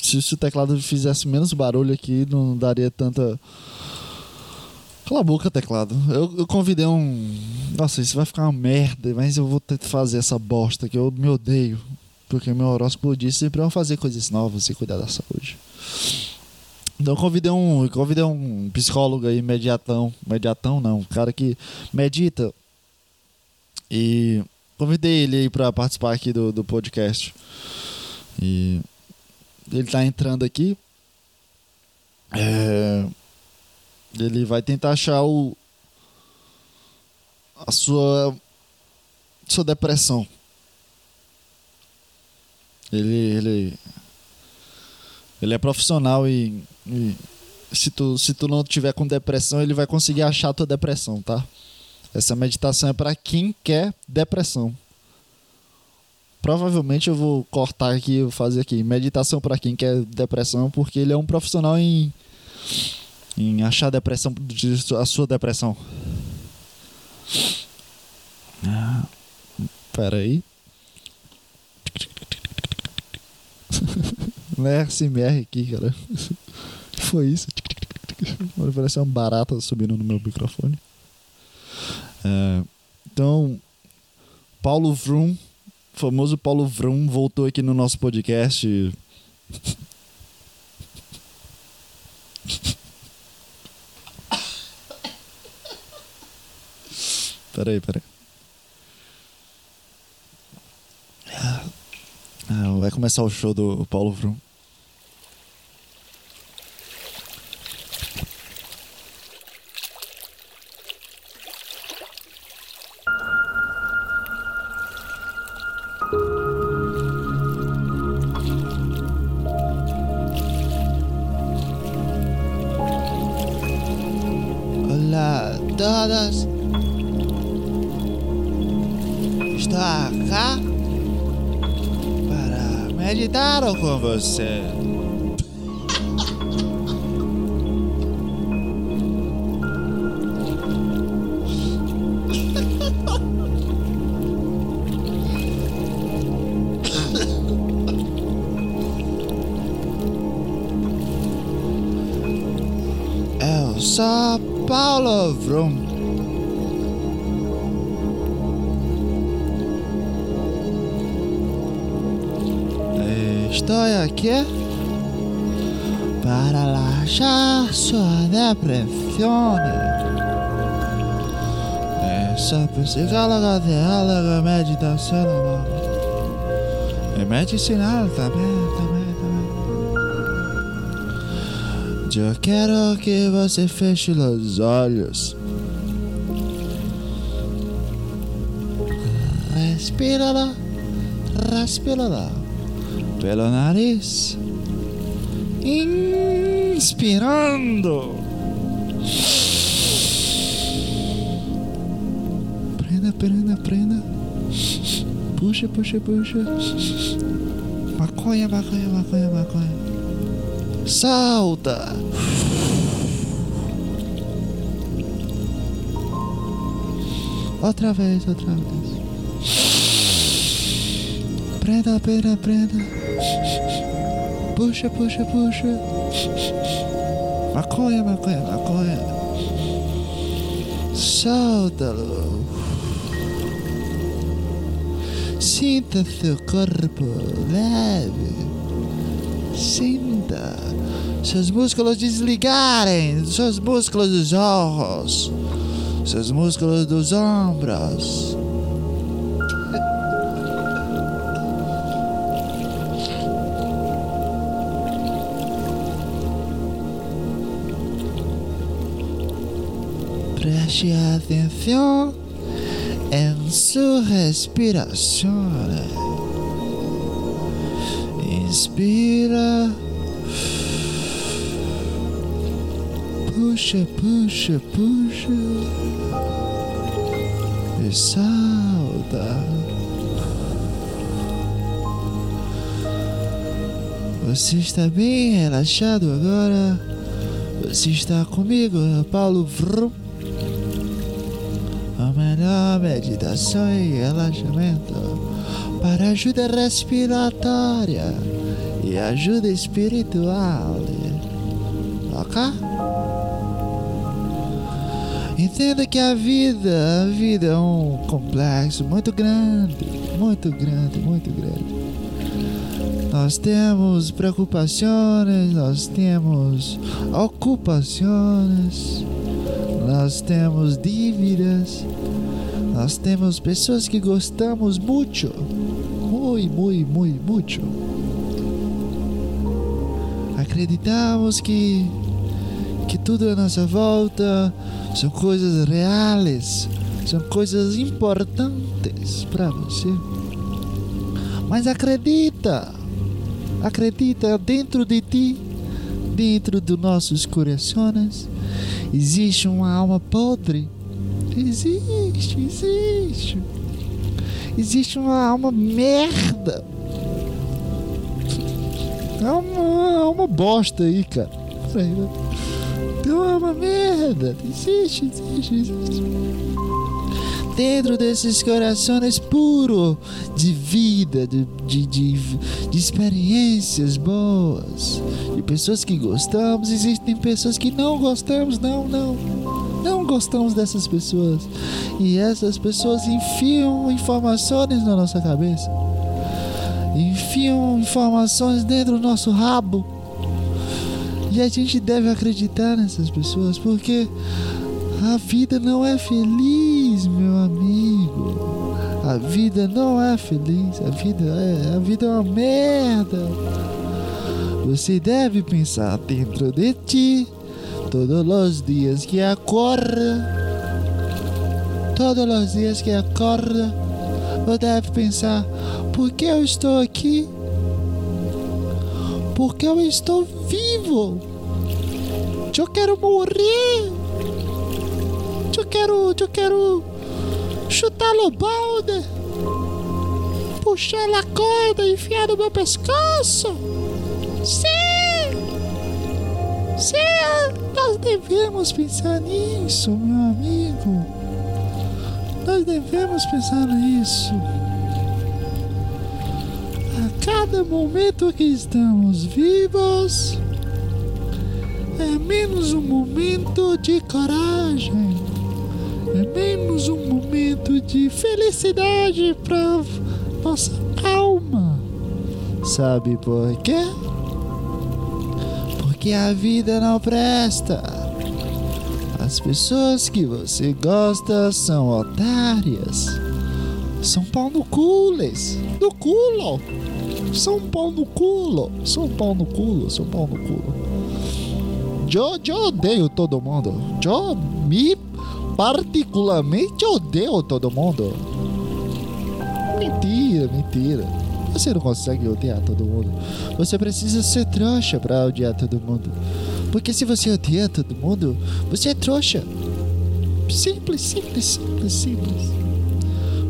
Se, se o teclado fizesse menos barulho aqui, não daria tanta. Cala a boca, teclado. Eu, eu convidei um. Nossa, isso vai ficar uma merda, mas eu vou ter que fazer essa bosta que eu me odeio. Porque meu horóscopo disse sempre vão fazer coisas novas e cuidar da saúde. Então eu convidei um, eu convidei um psicólogo aí, mediatão. Mediatão não, um cara que medita. E convidei ele aí pra participar aqui do, do podcast. E ele tá entrando aqui. É, ele vai tentar achar o a sua sua depressão. Ele ele ele é profissional e, e se tu se tu não tiver com depressão, ele vai conseguir achar a tua depressão, tá? Essa meditação é para quem quer depressão. Provavelmente eu vou cortar aqui vou fazer aqui meditação para quem quer depressão, porque ele é um profissional em em achar a depressão a sua depressão. Ah, pera aí. Não é SMR aqui, cara. foi isso? Parece uma barata subindo no meu microfone. É, então, Paulo Vrum, famoso Paulo Vrum, voltou aqui no nosso podcast. Peraí, peraí. Ah, vai começar o show do Paulo Vrum. Você. Essa psicóloga, teóloga, meditação. E medicinal também, também, também. Eu quero que você feche os olhos. Respira lá, respira lá pelo nariz. Inspirando. Prenda, prenda. Puxa, puxa, puxa. Maconha, maconha, maconha, maconha. Salta. Outra vez, outra vez. Prenda, prenda, prenda. Puxa, puxa, puxa. Maconha, maconha, maconha. Solta-lo. Sinta seu corpo leve. Sinta seus músculos desligarem, seus músculos dos olhos, seus músculos dos ombros. Preste atenção su respiración. Inspira. Puxa, puxa, puxa. E salta. Você está bem relaxado agora? Você está comigo, Paulo Vrum. A melhor meditação e relaxamento para ajuda respiratória e ajuda espiritual. Ok? Entenda que a vida, a vida é um complexo muito grande, muito grande, muito grande. Nós temos preocupações, nós temos ocupações, nós temos dívidas, nós temos pessoas que gostamos muito, muito, muito, muito. Acreditamos que que tudo à nossa volta são coisas reais, são coisas importantes para você. Mas acredita, acredita dentro de ti, dentro dos nossos corações, existe uma alma podre. Existe, existe. Existe uma alma merda. É uma bosta aí, cara. Né? Tem uma alma merda. Existe, existe, existe. Dentro desses corações puros de vida, de, de, de, de experiências boas, de pessoas que gostamos, existem pessoas que não gostamos, não, não. Não gostamos dessas pessoas. E essas pessoas enfiam informações na nossa cabeça. Enfiam informações dentro do nosso rabo. E a gente deve acreditar nessas pessoas, porque a vida não é feliz, meu amigo. A vida não é feliz. A vida é, a vida é uma merda. Você deve pensar dentro de ti todos os dias que acorda. Todos os dias que acorda, você deve pensar: por que eu estou aqui? Porque eu estou vivo. Eu quero morrer. Eu quero, eu quero chutar no balde, puxar a corda e enfiar no meu pescoço. Sim! Sim, nós devemos pensar nisso, meu amigo. Nós devemos pensar nisso. A cada momento que estamos vivos, é menos um momento de coragem, é menos um momento de felicidade para nossa alma. Sabe por quê? Porque a vida não presta. As pessoas que você gosta são otárias. São pau no cules. No culo. São pau no culo. São pau no culo. São pau no culo. Eu, eu odeio todo mundo. Eu me particularmente odeio todo mundo. Mentira, mentira. Você não consegue odiar todo mundo. Você precisa ser trouxa pra odiar todo mundo. Porque se você odeia todo mundo, você é trouxa. Simples, simples, simples, simples.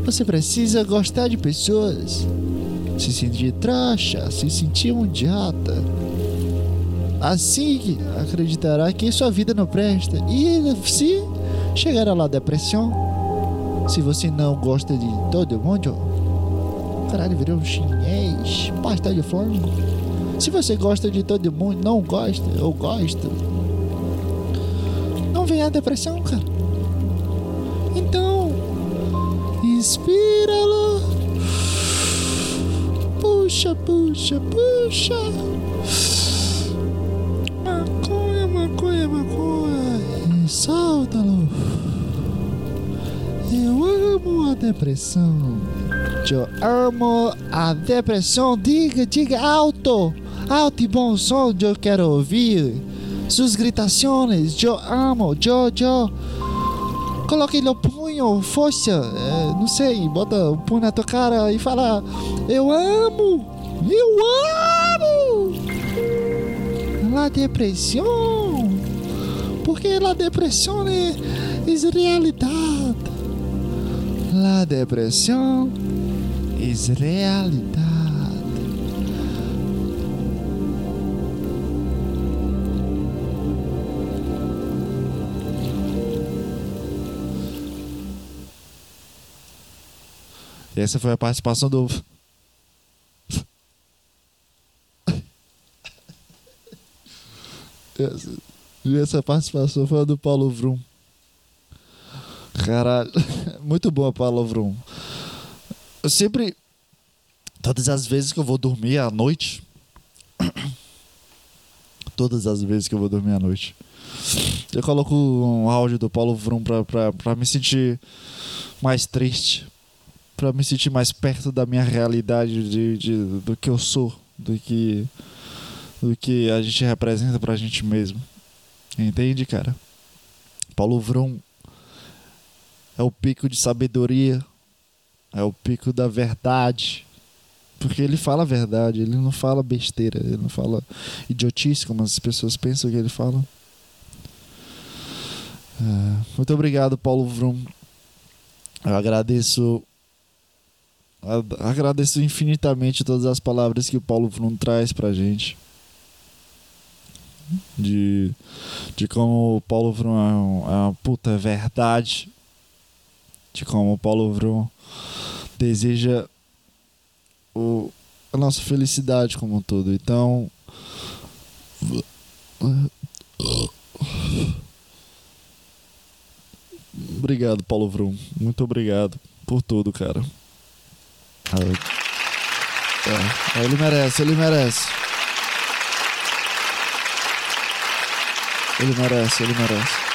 Você precisa gostar de pessoas. Se sentir trouxa, se sentir um idiota. Assim acreditará que sua vida não presta. E se chegar lá depressão, se você não gosta de todo mundo, caralho, virou um chinês, pastel de frango. Se você gosta de todo mundo, não gosta, eu gosto, não vem a depressão, cara. Então, inspira lá. Puxa, puxa, puxa. Maconha, maconha, maconha. E solta-lo. Eu amo a depressão. Eu amo a depressão. Diga, diga alto. Alto e bom som. Eu quero ouvir suas gritações. Eu amo. Eu, eu. Coloque no punho, força. é, não sei, bota o punho na tua cara e fala: Eu amo. Eu amo. La depressão. Porque la depressão é, é realidade. La depressão fez realidade. Essa foi a participação do. E essa participação foi a do Paulo Vrum. Caralho, muito boa, Paulo Vrum. Eu sempre. Todas as vezes que eu vou dormir à noite. Todas as vezes que eu vou dormir à noite. Eu coloco um áudio do Paulo Vrum pra, pra, pra me sentir mais triste. Pra me sentir mais perto da minha realidade, de, de, do que eu sou, do que, do que a gente representa pra gente mesmo. Entende, cara? Paulo Vrum é o pico de sabedoria, é o pico da verdade. Porque ele fala a verdade, ele não fala besteira, ele não fala idiotice como as pessoas pensam que ele fala. É, muito obrigado, Paulo Vrum. Eu agradeço. Agradeço infinitamente todas as palavras que o Paulo Vrum traz pra gente. De, de como o Paulo Vrum é, um- é uma puta verdade. De como o Paulo Vrum deseja o, a nossa felicidade como um todo. Então. Obrigado, Paulo Vrum. Muito obrigado por tudo, cara. É, ele merece, ele merece. Ele merece, ele merece.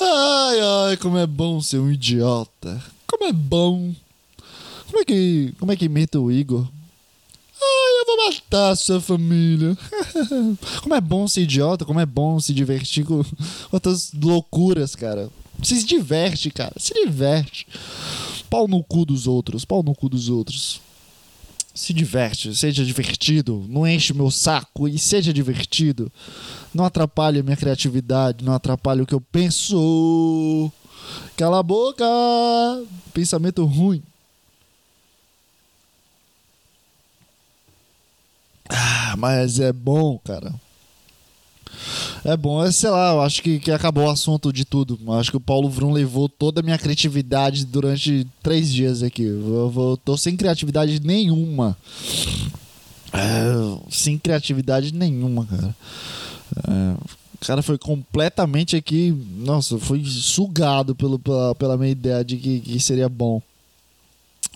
Ai, ai, como é bom ser um idiota. Como é bom. Como é que, como é que imita o Igor? Ai, eu vou matar a sua família. como é bom ser idiota, como é bom se divertir com outras loucuras, cara. Se diverte, cara. Se diverte. Pau no cu dos outros, pau no cu dos outros. Se diverte, seja divertido, não enche meu saco e seja divertido. Não atrapalhe a minha criatividade, não atrapalhe o que eu penso. Cala a boca! Pensamento ruim. Ah, mas é bom, cara. É bom, é, sei lá, eu acho que, que acabou o assunto de tudo. Eu acho que o Paulo Vrum levou toda a minha criatividade durante três dias aqui. Eu, vou- tô sem criatividade nenhuma. É, sem criatividade nenhuma, cara. É, cara foi completamente aqui. Nossa, foi sugado pelo, pela, pela minha ideia de que, que seria bom.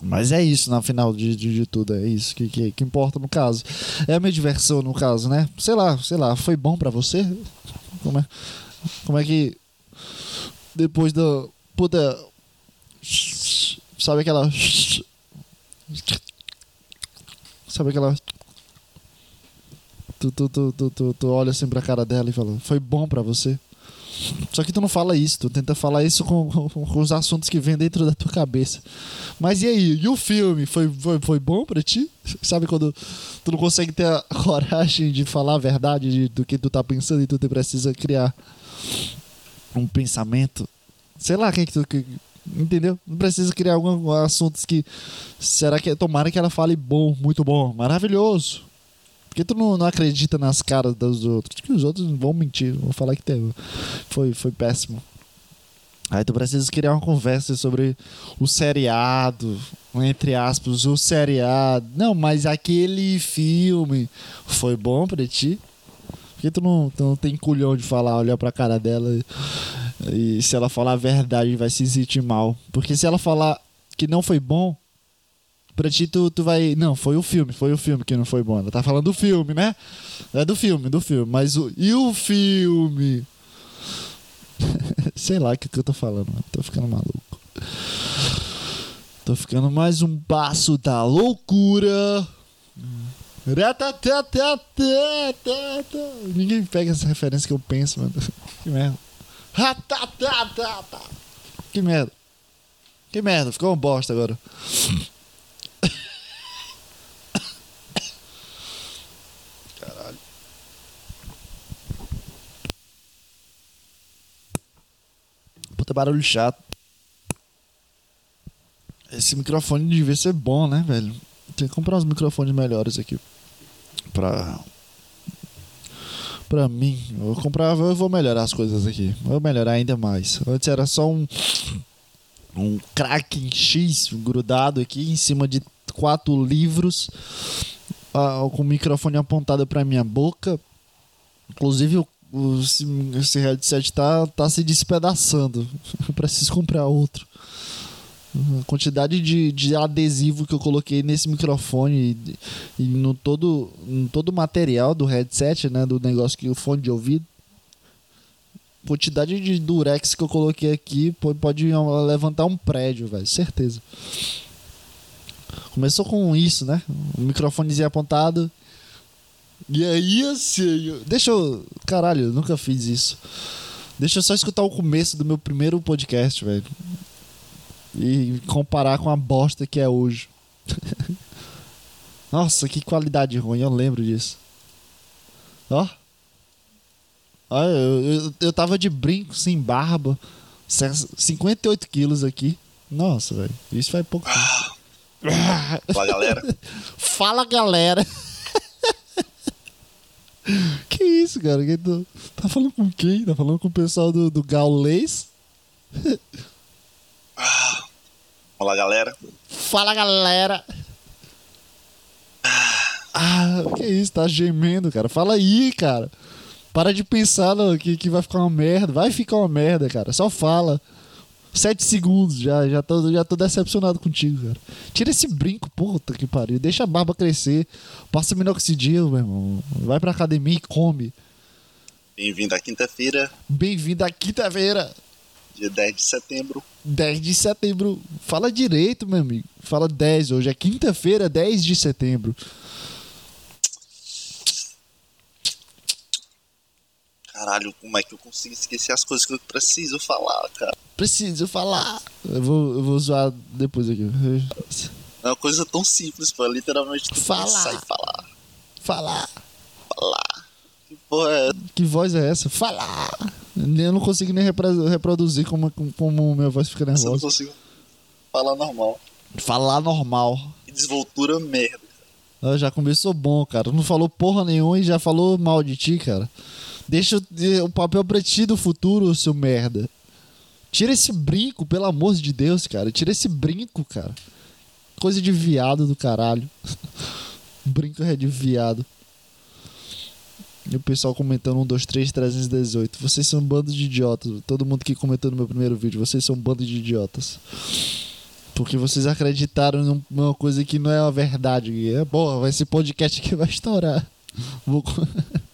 Mas é isso, na final de, de, de tudo, é isso que, que, que importa no caso. É a minha diversão no caso, né? Sei lá, sei lá, foi bom pra você? Como é, como é que. Depois da. Puta. Sabe aquela. Sabe aquela. Tu, tu, tu, tu, tu, tu olha assim pra cara dela e fala: Foi bom pra você? Só que tu não fala isso, tu tenta falar isso com, com, com os assuntos que vem dentro da tua cabeça. Mas e aí? E o filme? Foi, foi, foi bom pra ti? Sabe quando tu não consegue ter a coragem de falar a verdade de- do que tu tá pensando e tu precisa criar um pensamento? Sei lá quem que tu. que- entendeu? Não precisa criar alguns assuntos que. Será que. Tomara que ela fale bom, muito bom, maravilhoso. Porque tu não, não acredita nas caras dos outros. Que os outros vão mentir, vão falar que teve. Foi, foi péssimo. Aí tu precisa criar uma conversa sobre o seriado, entre aspas, o seriado. Não, mas aquele filme foi bom pra ti? Porque tu não, tu não tem culhão de falar, olhar pra cara dela e, e se ela falar a verdade vai se sentir mal. Porque se ela falar que não foi bom, pra ti tu, tu vai. Não, foi o filme, foi o filme que não foi bom. Ela tá falando do filme, né? É do filme, do filme. Mas o. E o filme? Sei lá o que, que eu tô falando, mano. Tô ficando maluco. Tô ficando mais um passo da loucura. Ninguém pega essa referência que eu penso, mano. Que merda. Que merda. Que merda, ficou uma bosta agora. Puta barulho chato. Esse microfone devia ser bom, né, velho? Tem que comprar uns microfones melhores aqui. Pra. Pra mim, eu vou comprar, eu vou melhorar as coisas aqui. Vou melhorar ainda mais. Antes era só um um Kraken X grudado aqui em cima de quatro livros, ah, com o microfone apontado pra minha boca. Inclusive, o- o- esse, headset tá, tá se despedaçando. Eu preciso comprar outro. A quantidade de, de adesivo que eu coloquei nesse microfone e, e no todo no todo o material do headset, né, do negócio que o fone de ouvido. Quantidade de durex que eu coloquei aqui pode, pode levantar um prédio, velho, certeza. Começou com isso, né? O microfonezinho apontado. E aí, assim, deixa eu. Caralho, eu nunca fiz isso. Deixa eu só escutar o começo do meu primeiro podcast, velho. E comparar com a bosta que é hoje. Nossa, que qualidade ruim, eu lembro disso. Ó. Ó, eu, eu, eu tava de brinco, sem barba. 58 quilos aqui. Nossa, velho. Isso faz pouco tempo. Fala galera. Fala, galera. Que isso, cara? Tá falando com quem? Tá falando com o pessoal do, do Gaulês? Fala galera. Fala, galera. Ah, que isso? Tá gemendo, cara. Fala aí, cara. Para de pensar que, que vai ficar uma merda. Vai ficar uma merda, cara. Só fala. Sete segundos já, já tô, já tô decepcionado contigo, cara. Tira esse brinco, puta que pariu. Deixa a barba crescer. Passa minoxidil, meu irmão. Vai pra academia e come. Bem-vindo à quinta-feira, Bem-vindo à quinta-feira, dia 10 de setembro. 10 de setembro. Fala direito, meu amigo. Fala 10 hoje. É quinta-feira, 10 de setembro. Caralho, como é que eu consigo esquecer as coisas que eu preciso falar, cara? Preciso falar. Eu vou, eu vou zoar depois aqui. É uma coisa tão simples, pô. Literalmente tu Falar. e falar. Falar. Falar. Que porra é? Que voz é essa? Falar. Eu não consigo nem repro- reproduzir como, como minha voz fica essa? Eu não nervosa. consigo falar normal. Falar normal. Que desvoltura merda. Ah, Já começou bom, cara. Não falou porra nenhuma e já falou mal de ti, cara. Deixa o- papel pra ti do futuro, seu merda. Tira esse brinco, pelo amor de Deus, cara. Tira esse brinco, cara. Coisa de viado do caralho. brinco é de viado. E o pessoal comentando 1, 2, 3, 318. Vocês são um bando de idiotas. Todo mundo que comentou no meu primeiro vídeo. Vocês são um bando de idiotas. Porque vocês acreditaram num- numa coisa que não é a verdade. É, porra, esse podcast aqui vai estourar. Vou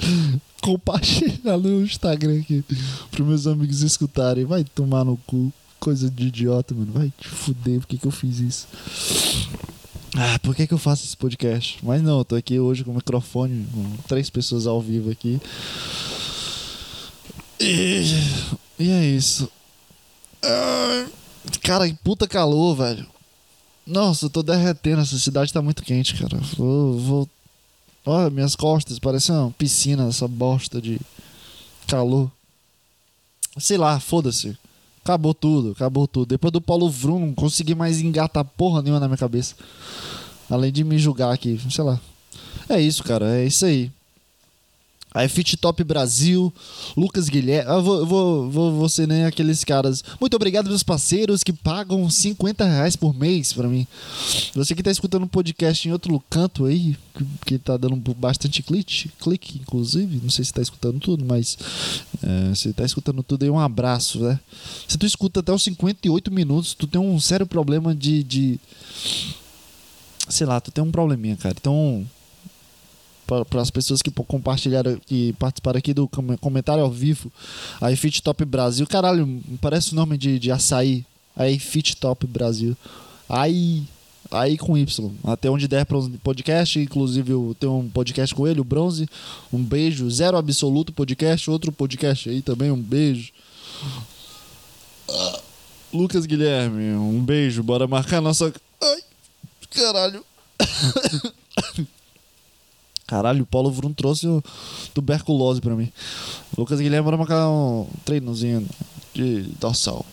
compartilhar no Instagram aqui pros meus amigos escutarem. Vai tomar no cu. Coisa de idiota, mano. Vai te fuder. Por que, que eu fiz isso? Ah, por que, que eu faço esse podcast? Mas não, eu tô aqui hoje com o microfone, com três pessoas ao vivo aqui. E, e é isso. Ah, Cara, que puta calor, velho. Nossa, eu tô derretendo. Essa cidade tá muito quente, cara. Vou. vou... Olha, minhas costas, parece uma piscina, essa bosta de calor. Sei lá, foda-se. Acabou tudo, acabou tudo. Depois do Paulo Vrum, não consegui mais engatar porra nenhuma na minha cabeça. Além de me julgar aqui, sei lá. É isso, cara, é isso aí. Aí Fit Top Brasil, Lucas Guilherme. Eu vou, vou, vou, vou ser nem aqueles caras. Muito obrigado, meus parceiros que pagam 50 reais por mês pra mim. Você que tá escutando um podcast em outro canto aí, que, que tá dando bastante clique, clique, inclusive. Não sei se tá escutando tudo, mas é, se tá escutando tudo aí, um abraço, né? Se tu escuta até os 58 minutos, tu tem um sério problema de. de sei lá, tu tem um probleminha, cara. Então para as pessoas que compartilharam que participaram aqui do com- comentário ao vivo aí Fit Top Brasil. Caralho parece o nome de, de açaí. Aí Fit Top Brasil. Aí aí com Y. Até onde der para podcast inclusive eu tenho um podcast com ele o Bronze. Um beijo zero absoluto podcast outro podcast aí também um beijo. Ah, Lucas Guilherme um beijo bora marcar nossa ai caralho Caralho, o Paulo Vrum trouxe o tuberculose pra mim. Lucas Guilherme, bora marcar um treinozinho de dorsal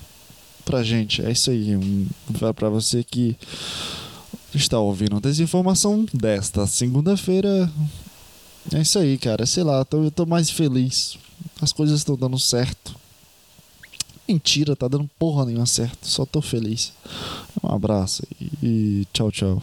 pra gente. É isso aí. Um, pra- você que está ouvindo desinformação desta segunda-feira. É isso aí, cara. Sei lá, eu tô mais feliz. As coisas estão dando certo. Mentira, tá dando porra nenhuma certo. Só tô feliz. Um abraço e tchau, tchau.